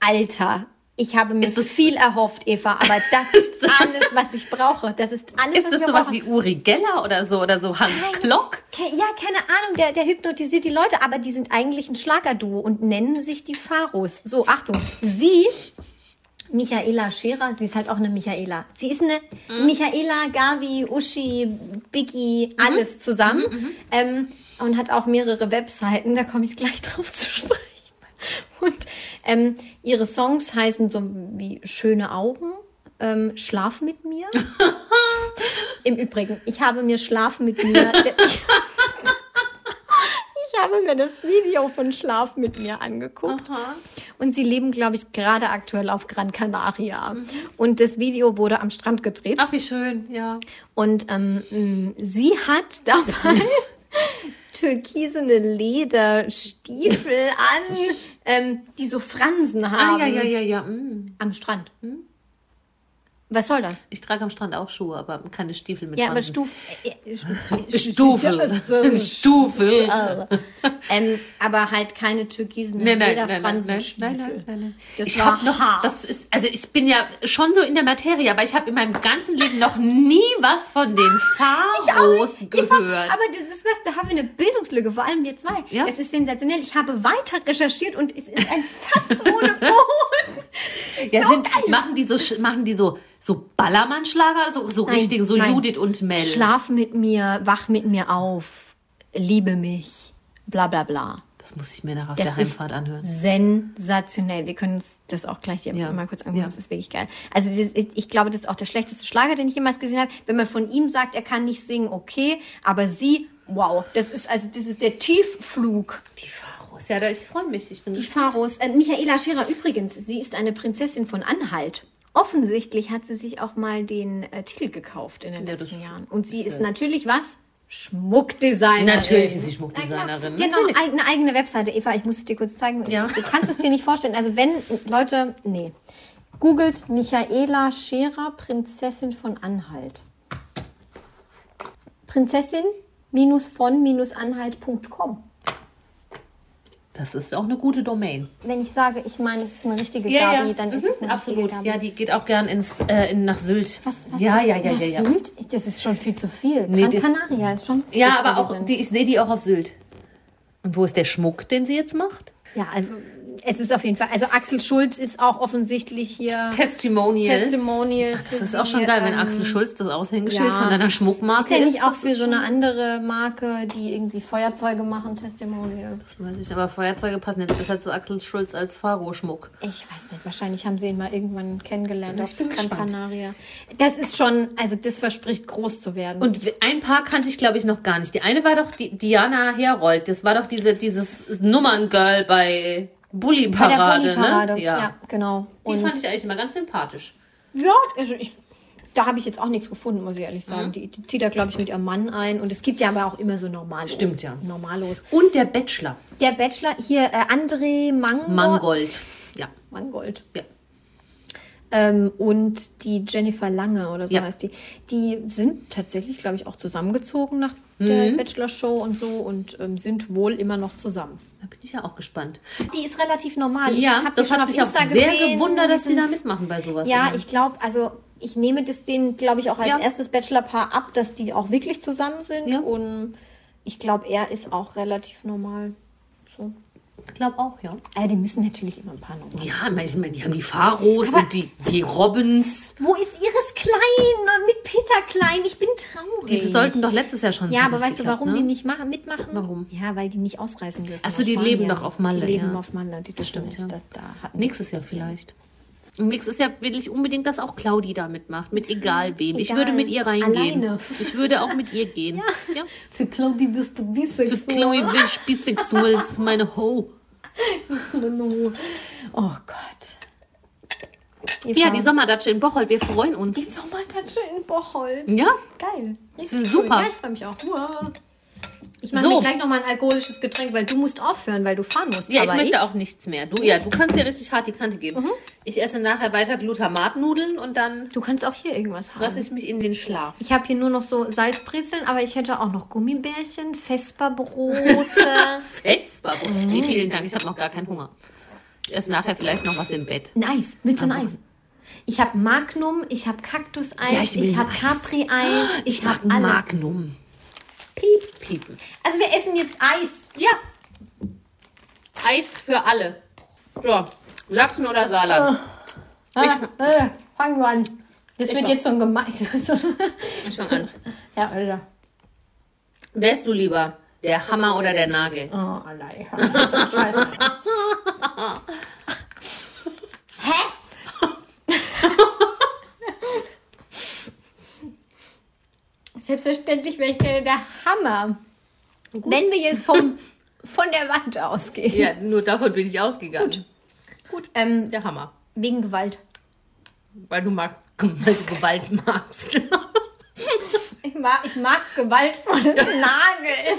Alter, ich habe mir viel erhofft, Eva, aber das ist alles, was ich brauche. Das ist alles, Ist was das wir sowas wie Uri Geller oder so? Oder so Hans Klock? Ke- Ja, keine Ahnung, der, der hypnotisiert die Leute, aber die sind eigentlich ein Schlagerduo und nennen sich die Pharos. So, Achtung, sie, Michaela Scherer, sie ist halt auch eine Michaela. Sie ist eine Michaela, Gavi, Uschi, Biggie, alles zusammen. Ähm, und hat auch mehrere Webseiten, da komme ich gleich drauf zu sprechen. Und ähm, ihre Songs heißen so wie Schöne Augen, ähm, Schlaf mit mir. Im Übrigen, ich habe mir Schlaf mit mir. Ich, ich habe mir das Video von Schlaf mit mir angeguckt. Und sie leben, glaube ich, gerade aktuell auf Gran Canaria. Und das Video wurde am Strand gedreht. Ach, wie schön, ja. Und ähm, sie hat dabei türkisene Lederstiefel an, ähm, die so Fransen Ah, haben. ja, ja, ja, ja. mm. Am Strand. Was soll das? Ich trage am Strand auch Schuhe, aber keine Stiefel mit Ja, aber. Stuf Stufel. Stufel. ähm, aber halt keine türkisen Nein, nein, nein, nein, nein, nein, nein. Das ich war noch, hart. das ist, also ich bin ja schon so in der Materie, aber ich habe in meinem ganzen Leben noch nie was von den Pharos gehört. aber das ist was, da haben wir eine Bildungslücke, vor allem wir zwei. Ja. Es ist sensationell. Ich habe weiter recherchiert und es ist ein Fass ohne Boden. ja, so sind, geil. machen die so, machen die so, so Ballermann-Schlager, so, so Nein, richtig, so nein. Judith und Mel. Schlaf mit mir, wach mit mir auf, liebe mich, bla bla bla. Das muss ich mir nach auf Das der ist Heimfahrt anhören. sensationell. Wir können uns das auch gleich hier Ja. mal kurz angucken. Ja. Das ist wirklich geil. Also das, ich, ich glaube, das ist auch der schlechteste Schlager, den ich jemals gesehen habe. Wenn man von ihm sagt, er kann nicht singen, okay, aber sie, wow, das ist also das ist der Tiefflug. Die Pharos, ja, da, ich freue mich. Ich bin Die Pharos. Äh, Michaela Scherer übrigens, sie ist eine Prinzessin von Anhalt. Offensichtlich hat sie sich auch mal den äh, Titel gekauft in den Ja, letzten Jahren. Und sie ist natürlich was? Schmuckdesignerin. Natürlich ist sie Schmuckdesignerin. Sie hat noch eine eigene Webseite. Eva, ich muss es dir kurz zeigen. Ja. Du kannst es dir nicht vorstellen. Also wenn, Leute, nee. Googelt Michaela Scherer, Prinzessin von Anhalt. Prinzessin-von-anhalt.com. Das ist auch eine gute Domain. Wenn ich sage, ich meine, es ist eine richtige Gabi, dann ist Mhm, es eine absolut. Gabi. Ja, die geht auch gern ins, äh, in, nach Sylt. Was, was ja, ist ja, ja, nach ja, ja. Sylt? Das ist schon viel zu viel. Nee, Gran Canaria ist schon. Ja, aber auch, die, ich sehe die auch auf Sylt. Und wo ist der Schmuck, den sie jetzt macht? Ja, also es ist auf jeden Fall. Also Axel Schulz ist auch offensichtlich hier Testimonial. Testimonial. das für ist auch schon geil, wenn ähm, Axel Schulz das Aushängeschild ja. von deiner Schmuckmarke Ist ja nicht ist. auch das für ist so eine andere Marke, die irgendwie Feuerzeuge machen, Testimonial? Das weiß ich, aber Feuerzeuge passen jetzt besser zu Axel Schulz als Faro-Schmuck. Ich weiß nicht, wahrscheinlich haben sie ihn mal irgendwann kennengelernt Ich auf bin Gran. Canaria. Das ist schon, also das verspricht groß zu werden. Und ein paar kannte ich, glaube ich, noch gar nicht. Die eine war doch die Diana Herold. Das war doch diese, dieses Nummerngirl bei Bulli-Parade, ne? ja. genau. Die Und fand ich eigentlich immer ganz sympathisch. Ja, also ich, da habe ich jetzt auch nichts gefunden, muss ich ehrlich sagen. Mhm. Die, die zieht da, glaube ich, mit ihrem Mann ein. Und es gibt ja aber auch immer so normal. Stimmt, ja. Normalos. Und der Bachelor. Der Bachelor, hier äh, André Mangold. Mangold. Ja. Mangold. ja. Ähm, und die Jennifer Lange oder so Ja. heißt die. Die sind tatsächlich, glaube ich, auch zusammengezogen nach der Mhm. Bachelor-Show und so und ähm, sind wohl immer noch zusammen. Da bin ich ja auch gespannt. Die ist relativ normal. ja, hab das schon auf mich auch Insta sehr gesehen. gewundert, dass sie da mitmachen bei sowas. Ja, immer. ich glaube, also ich nehme das denen, glaube ich, auch als Ja. erstes Bachelor-Paar ab, dass die auch wirklich zusammen sind. Ja. Und ich glaube, er ist auch relativ normal. So. Glaube auch, ja. Aber die müssen natürlich immer ein paar normal. Ja, ich meine, ich die haben die Pharos Aber- und die, die Robins. Wo ist Iris Klein mit Peter Klein? Ich bin traurig. Die sollten doch letztes Jahr schon ja, aber weißt du, warum ne? die nicht machen, mitmachen? Warum? Ja, weil die nicht ausreisen dürfen. Ach so, aus die leben doch auf Malle, Die leben ja. auf Malle, die dürfen stimmt, nicht. ja. Das, da hatten Nächstes Jahr vielleicht. Und nächstes Jahr will ich unbedingt, dass auch Claudi da mitmacht. Mit egal wem. Ich Egal. würde mit ihr reingehen. Alleine. Ich würde auch mit ihr gehen. ja. Für Claudi bist du Für bisexuell. Chloe bin ich bisexuell. Das ist meine Ho. Oh Gott. Ja, die Sommerdatsche in Bocholt. Wir freuen Die uns. Sommerdatsche in Bocholt. Ja? Geil. Das ist super. Ja, ich freue mich auch. Ich mache So. mir gleich noch mal ein alkoholisches Getränk, weil du musst aufhören, weil du fahren musst. Ja, ich möchte auch nichts mehr. Du, ja, du kannst dir richtig hart die Kante geben. Ich esse nachher weiter Glutamatnudeln und dann Du kannst auch hier irgendwas fresse fressen. ich mich in den Schlaf. Ich habe hier nur noch so Salzbrezeln, aber ich hätte auch noch Gummibärchen, Vesperbrote. Vesper. Nee, vielen Dank. Ich habe noch gar keinen Hunger. Ich esse nachher vielleicht noch was im Bett. Eis. Willst du ein Eis? Ich habe Magnum, ich habe Kaktuseis, Ja, ich ich habe Eis. Capri-Eis, ich habe Ein alles. Magnum. Piep. Piepen. Also wir essen jetzt Eis. Ja. Eis für alle. So, Sachsen oder Saarland? Ah, äh, fang du an. Das Ich wird jetzt so ein gemein. Ich fang an. ja, Alter. Wärst du lieber der Hammer oder der Nagel? Oh. Ich nicht. Hä? Selbstverständlich wäre ich gerne der Hammer. Wenn wir jetzt vom, von der Wand ausgehen. Ja, nur davon bin ich ausgegangen. Gut. Ähm, Der Hammer. wegen Gewalt. Weil du, mag, weil du Gewalt magst. Ich mag, ich mag gewaltvolle Nagel.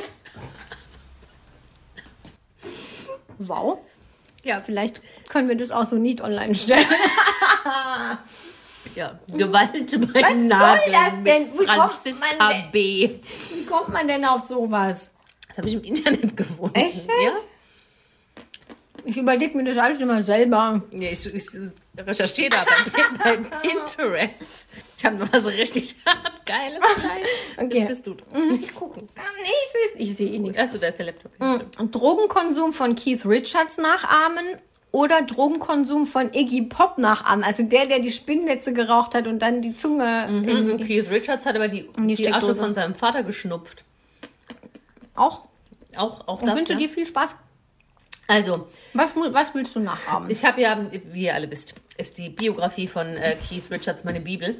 Wow. Ja, vielleicht können wir das auch so nicht online stellen. ja, Gewalt bei Was soll Nageln das denn? mit Wie kommt Franziska man denn- B. Wie kommt man denn auf sowas? Das habe ich im Internet gefunden. Echt? Ja? Ich überlege mir das alles immer selber. Ja, ich, ich recherchiere da bei, bei Pinterest. Ich habe noch was richtig geiles Gleich. Okay. Das bist du. Gucken. Nee, ich, seh's- ich sehe eh nichts. Achso, da ist der Laptop. Stimmt. Drogenkonsum von Keith Richards nachahmen oder Drogenkonsum von Iggy Pop nachahmen. Also der, der die Spinnnetze geraucht hat und dann die Zunge Und irgendwie Keith Richards hat aber die, die die, Asche von seinem Vater geschnupft. auch. Auch, auch Ich das. wünsche ja? dir viel Spaß. Also, Was, was willst du nachahmen? ich habe ja, wie ihr alle wisst, ist die Biografie von äh, Keith Richards meine Bibel.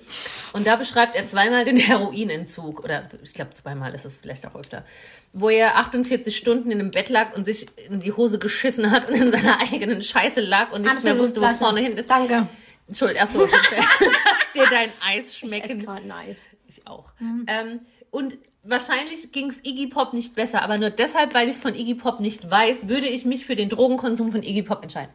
Und da beschreibt er zweimal den Heroinentzug. Oder ich glaube, zweimal ist es vielleicht auch öfter. Wo er 48 Stunden in einem Bett lag und sich in die Hose geschissen hat und in seiner eigenen Scheiße lag und nicht mehr Absolut wusste, wo vorne hin ist. Danke. Entschuldigung, achso, lass dir dein Eis schmecken. gerade nice. Ich auch. Ähm, und wahrscheinlich ging es Iggy Pop nicht besser, aber nur deshalb, weil ich es von Iggy Pop nicht weiß, würde ich mich für den Drogenkonsum von Iggy Pop entscheiden.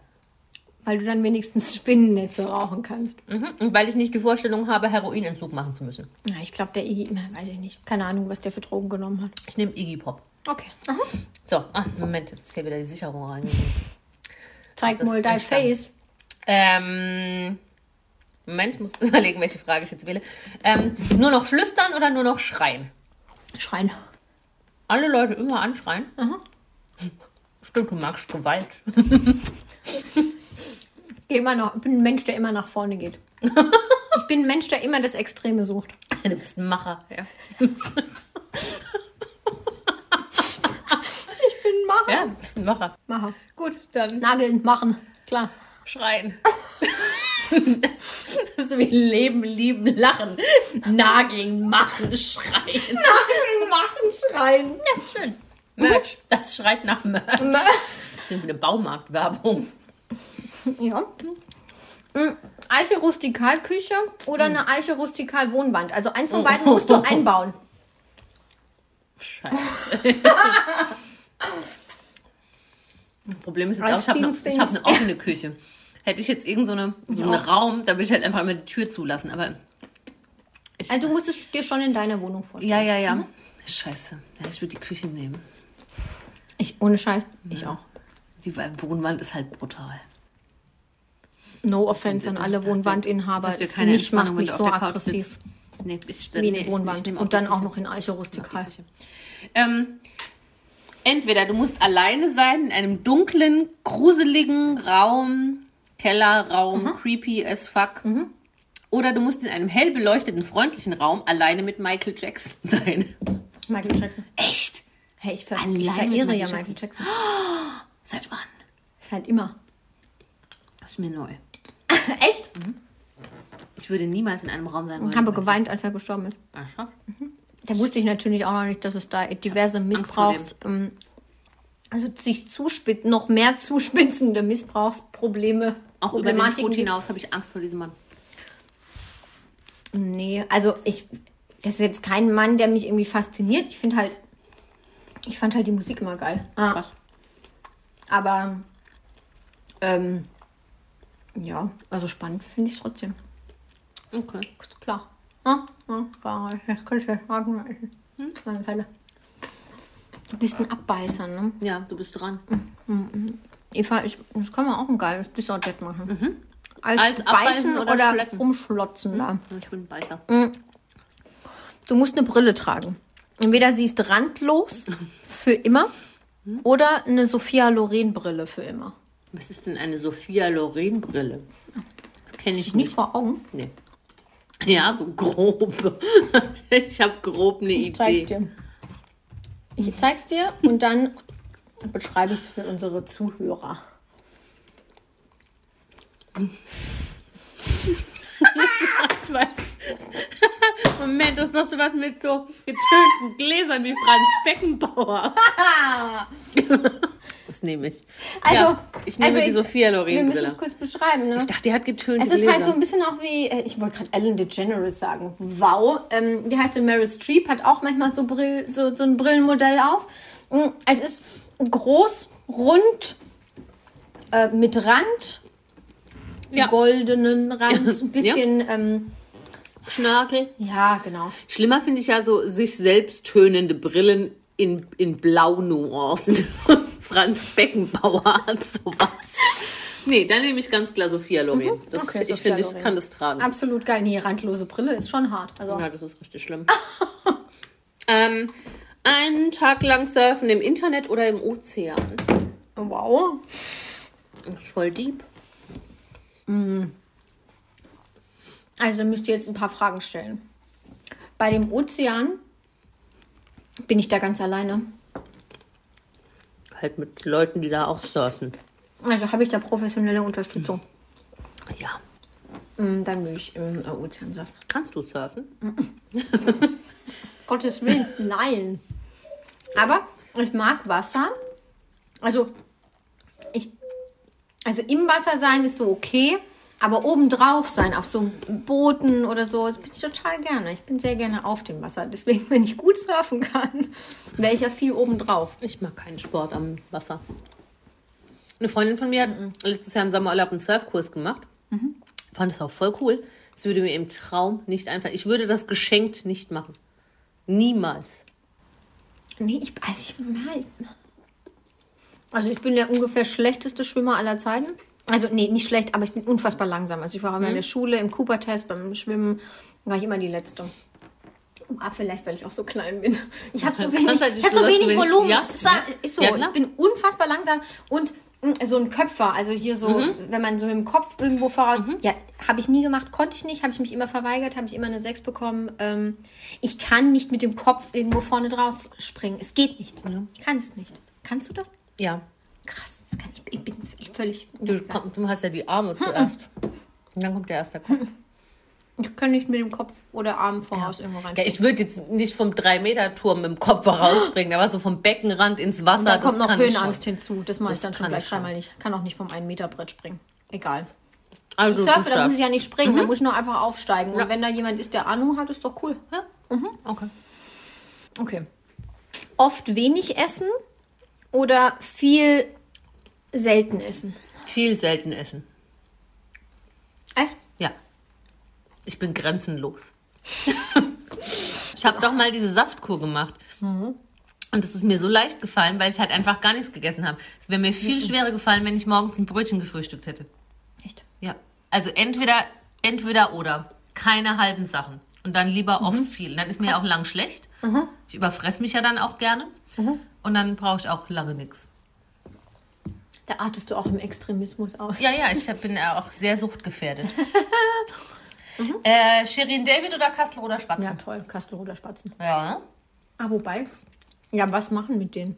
Weil du dann wenigstens Spinnennetze rauchen kannst. Mhm. Und weil ich nicht die Vorstellung habe, Heroinentzug machen zu müssen. Ja, ich glaube, der Iggy, na, weiß ich nicht. Keine Ahnung, was der für Drogen genommen hat. Ich nehme Iggy Pop. Okay. So, ah, Moment, jetzt ist hier wieder die Sicherung rein. Zeig mal dein. Face. Ähm, Moment, ich muss überlegen, welche Frage ich jetzt wähle. Ähm, nur noch flüstern oder nur noch schreien? Schreien. Alle Leute immer anschreien? Stimmt, du magst Gewalt. Geh immer noch, ich bin ein Mensch, der immer nach vorne geht. ich bin ein Mensch, der immer das Extreme sucht. Du bist ein Macher. Ja, Ich bin ein Macher. ja du bist ein Macher. Macher. Gut, dann Nageln, machen. Klar. schreien. das ist wie Leben, lieben, lachen. Nageln, machen, schreien. Nageln, machen, schreien. Ja, schön. Merch. Das schreit nach Merch. Eine Baumarktwerbung. Ja. Mm, Eiche Rustikalküche oder eine Eiche Rustikal Wohnwand. Also eins von beiden musst du einbauen. Scheiße. Problem ist jetzt I've auch, ich habe eine, hab eine offene Küche. Hätte ich jetzt irgend so, eine, so einen Raum, da würde ich halt einfach immer die Tür zulassen. Aber Also du musst es dir schon in deiner Wohnung vorstellen. ja, ja, ja. Scheiße. Ja, ich würde die Küche nehmen. Ich, ohne Scheiß. Ich auch. Die Wohnwand ist halt brutal. No offense an alle Wohnwandinhaber. Das nicht macht mich so aggressiv. Nee, ich, wie nee, eine ich- ich Wohnwand. Und dann auch noch in Eiche Rustikal. Ähm, entweder du musst alleine sein in einem dunklen, gruseligen Raum, Kellerraum, Mhm. creepy as fuck. Oder du musst in einem hell beleuchteten, freundlichen Raum alleine mit Michael Jackson sein. Michael Jackson. Echt? Hey, ich, ver ich verehre Michael ja Jackson. Michael Jackson. Seit wann? Halt immer. Das ist mir neu. Echt? Ich würde niemals in einem Raum sein wollen. Ich habe geweint, als er gestorben ist. Ach, schon? Da wusste ich natürlich auch noch nicht, dass es da diverse Missbrauchs... Ähm, also sich zuspitz noch mehr zuspitzende Missbrauchsprobleme, Auch über den Tod hinaus habe ich Angst vor diesem Mann. Nee, also ich, das ist jetzt kein Mann, der mich irgendwie fasziniert. Ich finde halt, ich fand halt die Musik immer geil. Ah, Krass. aber, ähm, ja, also spannend finde ich es trotzdem. Okay. Ist klar. Ah, ah, klar, das könnte ich ja sagen. Hm? Du bist ein Abbeißer, ne? Ja, du bist dran. Eva, ich, das kann man auch ein geiles Dessert machen. Als, Als beißen oder, oder rumschlotzen da. Ich bin ein Beißer. Du musst eine Brille tragen. Entweder sie ist randlos für immer oder eine Sophia Loren Brille für immer. Was ist denn eine Sophia Loren Brille? Das kenne ich Nicht nicht. vor Augen. Nee. Ja, so grob. ich habe grob eine Ich zeig's Idee. dir. Ich zeig's dir und dann beschreibe ich es für unsere Zuhörer. Moment, das ist doch sowas mit so getönten Gläsern wie Franz Beckenbauer. das nehme ich. Also, ja, ich nehme also die ich- Sophia Wir Loren müssen Brille. es kurz beschreiben. Ne? Ich dachte, die hat getönte Es ist Gläser. halt so ein bisschen auch wie, äh, ich wollte gerade Ellen DeGeneres sagen. Wow. Ähm, wie heißt sie? Meryl Streep hat auch manchmal so, Brill, so, so ein Brillenmodell auf. Mm, Es ist groß, rund, äh, mit Rand, Ja. goldenen Rand, ein bisschen, ähm, Schnörkel. ja, genau. Schlimmer finde ich ja so sich selbst tönende Brillen in, in Blau-Nuancen. Franz Beckenbauer hat sowas. Nee, dann nehme ich ganz klar Sophia Loren. Das, Mhm. Okay, ich Sophia finde, ich Loren. kann das tragen. Absolut geil. Nee, randlose Brille ist schon hart. Also, Ja, das ist richtig schlimm. ähm, einen Tag lang surfen im Internet oder im Ozean. wow. Das ist voll deep. Also müsst ihr jetzt ein paar Fragen stellen. Bei dem Ozean bin ich da ganz alleine. Halt mit Leuten, die da auch surfen. Also habe ich da professionelle Unterstützung. Ja. Mm, Dann würde ich im Ozean surfen. Kannst du surfen? Gottes Willen, nein. Aber ich mag Wasser. Also, ich, also im Wasser sein ist so okay, aber obendrauf sein, auf so Booten oder so, das bin ich total gerne. Ich bin sehr gerne auf dem Wasser. Deswegen, wenn ich gut surfen kann, wäre ich ja viel obendrauf. Ich mag keinen Sport am Wasser. Eine Freundin von mir hat letztes Jahr im Sommerurlaub einen Surfkurs gemacht. Fand es auch voll cool. Es würde mir im Traum nicht einfallen. Ich würde das geschenkt nicht machen. Niemals. Nee, ich, also ich, mal- also ich bin der ungefähr schlechteste Schwimmer aller Zeiten. Also, nee, nicht schlecht, aber ich bin unfassbar langsam. Also ich war immer in der Schule, im Cooper-Test, beim Schwimmen war ich immer die Letzte. Ah, vielleicht, weil ich auch so klein bin. Ich habe so wenig, halt ich hab so wenig Volumen. Ja, ist, so. Ja, ich bin unfassbar langsam und so ein Köpfer. Also hier so, Mhm. wenn man so mit dem Kopf irgendwo voraus. Ja, habe ich nie gemacht, konnte ich nicht, habe ich mich immer verweigert, habe ich immer eine 6 bekommen. Ähm, ich kann nicht mit dem Kopf irgendwo vorne draus springen. Es geht nicht. Ich kann es nicht. Kannst du das? Ja. Krass, das kann ich. Ich bin völlig. Du, komm, du hast ja die Arme zuerst. Und dann kommt der erste Kopf. Ich kann nicht mit dem Kopf oder Arm voraus irgendwo rein. Ja, ich würde jetzt nicht vom 3-Meter-Turm mit dem Kopf rausspringen, aber so vom Beckenrand ins Wasser. da kommt das noch Höhenangst hinzu. Das mache ich dann schon gleich ich schon. dreimal nicht. Kann auch nicht vom 1-Meter-Brett springen. Egal. Also, Ich surfe, da muss ich ja nicht springen, da muss ich nur einfach aufsteigen. Und Ja. wenn da jemand ist, der Ahnung hat, ist doch cool. Ja? Okay. Okay. Oft wenig essen oder viel selten essen? Viel selten essen. Echt? Ja. Ich bin grenzenlos. ich habe doch mal diese Saftkur gemacht. Mhm. Und das ist mir so leicht gefallen, weil ich halt einfach gar nichts gegessen habe. Es wäre mir Mhm. viel schwerer gefallen, wenn ich morgens ein Brötchen gefrühstückt hätte. Echt? Ja. Also entweder, entweder oder. Keine halben Sachen. Und dann lieber oft viel. Dann ist mir auch lang schlecht. Ich überfress mich ja dann auch gerne. Und dann brauche ich auch lange nichts. Da artest du auch im Extremismus aus. Ja, ja, ich bin ja auch sehr suchtgefährdet. äh, Shirin David oder Kastel oder Spatzen? Ja, toll. Kastelroder Spatzen. Ja. Ah, wobei. Ja, was machen mit denen?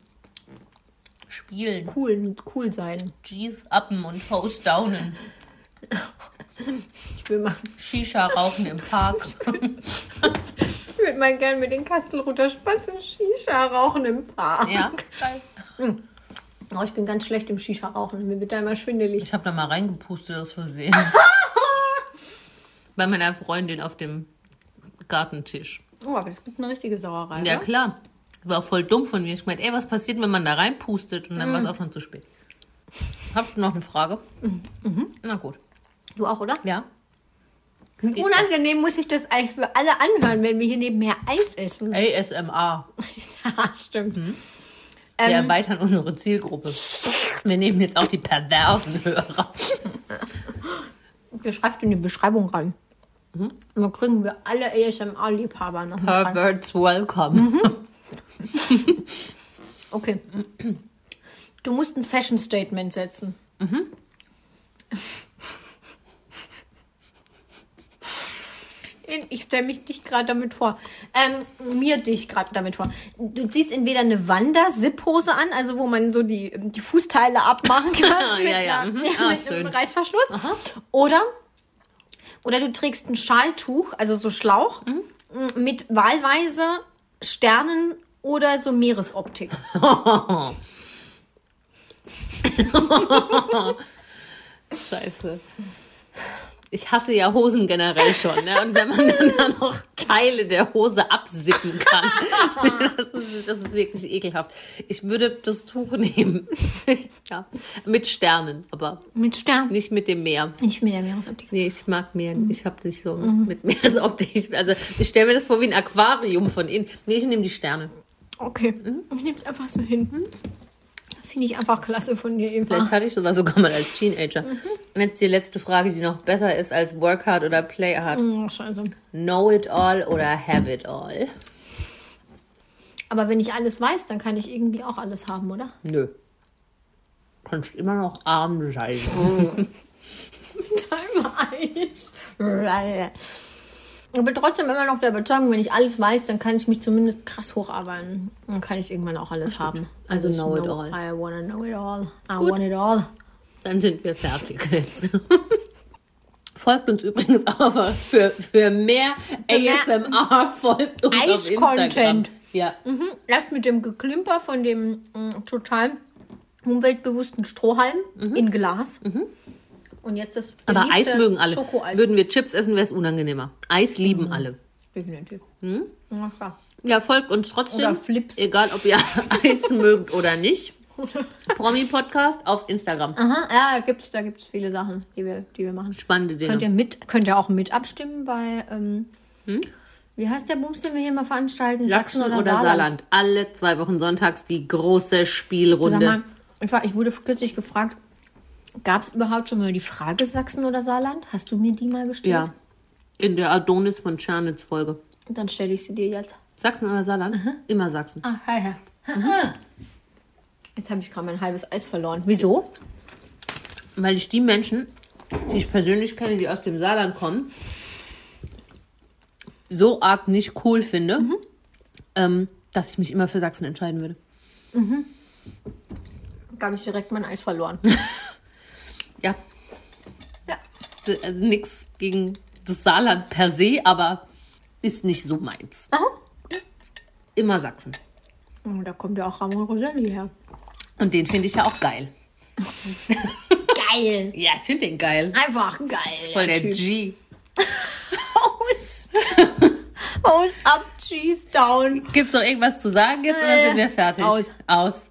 Spielen. Cool, cool sein. G's uppen und Post downen. Ich will mal, Shisha rauchen im Park. ich würde mal gern mit den Kastelroder Spatzen Shisha rauchen im Park. ja, ist geil. Oh, ich bin ganz schlecht im Shisha rauchen. Mir wird da immer schwindelig. Ich habe da mal reingepustet aus Versehen. Bei meiner Freundin auf dem Gartentisch. Oh, aber es gibt eine richtige Sauerei. Ja, oder? klar. War auch voll dumm von mir. Ich meinte, ey, was passiert, wenn man da reinpustet? Und dann war es auch schon zu spät. Habt ihr noch eine Frage? Mhm. Na gut. Du auch, oder? Ja. Unangenehm muss ich das eigentlich für alle anhören, wenn wir hier nebenher Eis essen. ASMR. Ja, stimmt. Wir Ähm, erweitern unsere Zielgruppe. Wir nehmen jetzt auch die perversen Hörer. Das schreibst du in die Beschreibung rein. Und dann kriegen wir alle ASMR-Liebhaber noch mit. Perverts welcome. Okay. Du musst ein Fashion-Statement setzen. Ich stelle mich dich gerade damit vor. Ähm, mir dich gerade damit vor. Du ziehst entweder eine Wander-Zip-Hose an, also wo man so die, die Fußteile abmachen kann. Ja, ja, mhm. Mit, Ah, mit schön. einem Reißverschluss. Oder, oder du trägst ein Schaltuch, also so Schlauch, Mhm. mit wahlweise Sternen oder so Meeresoptik. Scheiße. Ich hasse ja Hosen generell schon. Ne? Und wenn man dann da noch Teile der Hose absippen kann, das, ist, das ist wirklich ekelhaft. Ich würde das Tuch nehmen. ja. Mit Sternen, aber Mit Sternen. nicht mit dem Meer. Nicht mit der Meeresoptik. Nee, ich mag Meer. Mhm. Ich habe nicht so mit Meeresoptik. Also ich stelle mir das vor wie ein Aquarium von innen. Nee, ich nehme die Sterne. Okay. Ich nehme es einfach so hin. Finde ich einfach klasse von dir, Eva. Vielleicht hatte ich sowas sogar mal als Teenager. Und jetzt die letzte Frage, die noch besser ist als Work Hard oder Play Hard. Oh, scheiße. Know it all oder have it all? Aber wenn ich alles weiß, dann kann ich irgendwie auch alles haben, oder? Nö. Kannst immer noch arm sein. Time Eis. Aber trotzdem immer noch der Überzeugung, wenn ich alles weiß, dann kann ich mich zumindest krass hocharbeiten. Dann kann ich irgendwann auch alles haben. Also ich know it all. I wanna know it all. I Gut. want it all. Dann sind wir fertig jetzt. Folgt uns übrigens aber für, für mehr ASMR, folgt uns auf Instagram. Eis-Content. Ja. Erst mit dem Geklimper von dem mh, total umweltbewussten Strohhalm in Glas. Und jetzt das Mhm. Aber Eis mögen alle. Schokoeis. Würden wir Chips essen, wäre es unangenehmer. Eis lieben alle. Definitiv. Ja, klar. Ja, folgt uns trotzdem. Oder Flips. Egal, ob ihr Eis mögt oder nicht. Promi-Podcast auf Instagram. Aha, ja, da gibt's, da gibt's viele Sachen, die wir, die wir machen. Spannende Dinge. Könnt ihr mit, könnt ihr auch mit abstimmen bei, ähm, wie heißt der Bums, den wir hier mal veranstalten? Sachsen oder, Saarland. Alle zwei Wochen sonntags die große Spielrunde. mal, ich, war, ich wurde kürzlich gefragt, gab es überhaupt schon mal die Frage Sachsen oder Saarland? Hast du mir die mal gestellt? ja. In der Adonis von Czernitz Folge. Dann stelle ich sie dir jetzt. Sachsen oder Saarland? Immer Sachsen. Ah, hi, hi. Jetzt habe ich gerade mein halbes Eis verloren. Wieso? Weil ich die Menschen, die ich persönlich kenne, die aus dem Saarland kommen, so arg nicht cool finde, ähm, dass ich mich immer für Sachsen entscheiden würde. Da habe ich direkt mein Eis verloren. Ja. Ja. Also nichts gegen das Saarland per se, aber ist nicht so meins. Aha. Immer Sachsen. Oh, da kommt ja auch Ramon Roselli her. Und den finde ich ja auch geil. Geil. Ja, ich finde den geil. Einfach geil. Voll der Typ. G. Aus. Aus up, cheese down. Gibt's noch irgendwas zu sagen jetzt oder sind wir fertig? aus. Aus.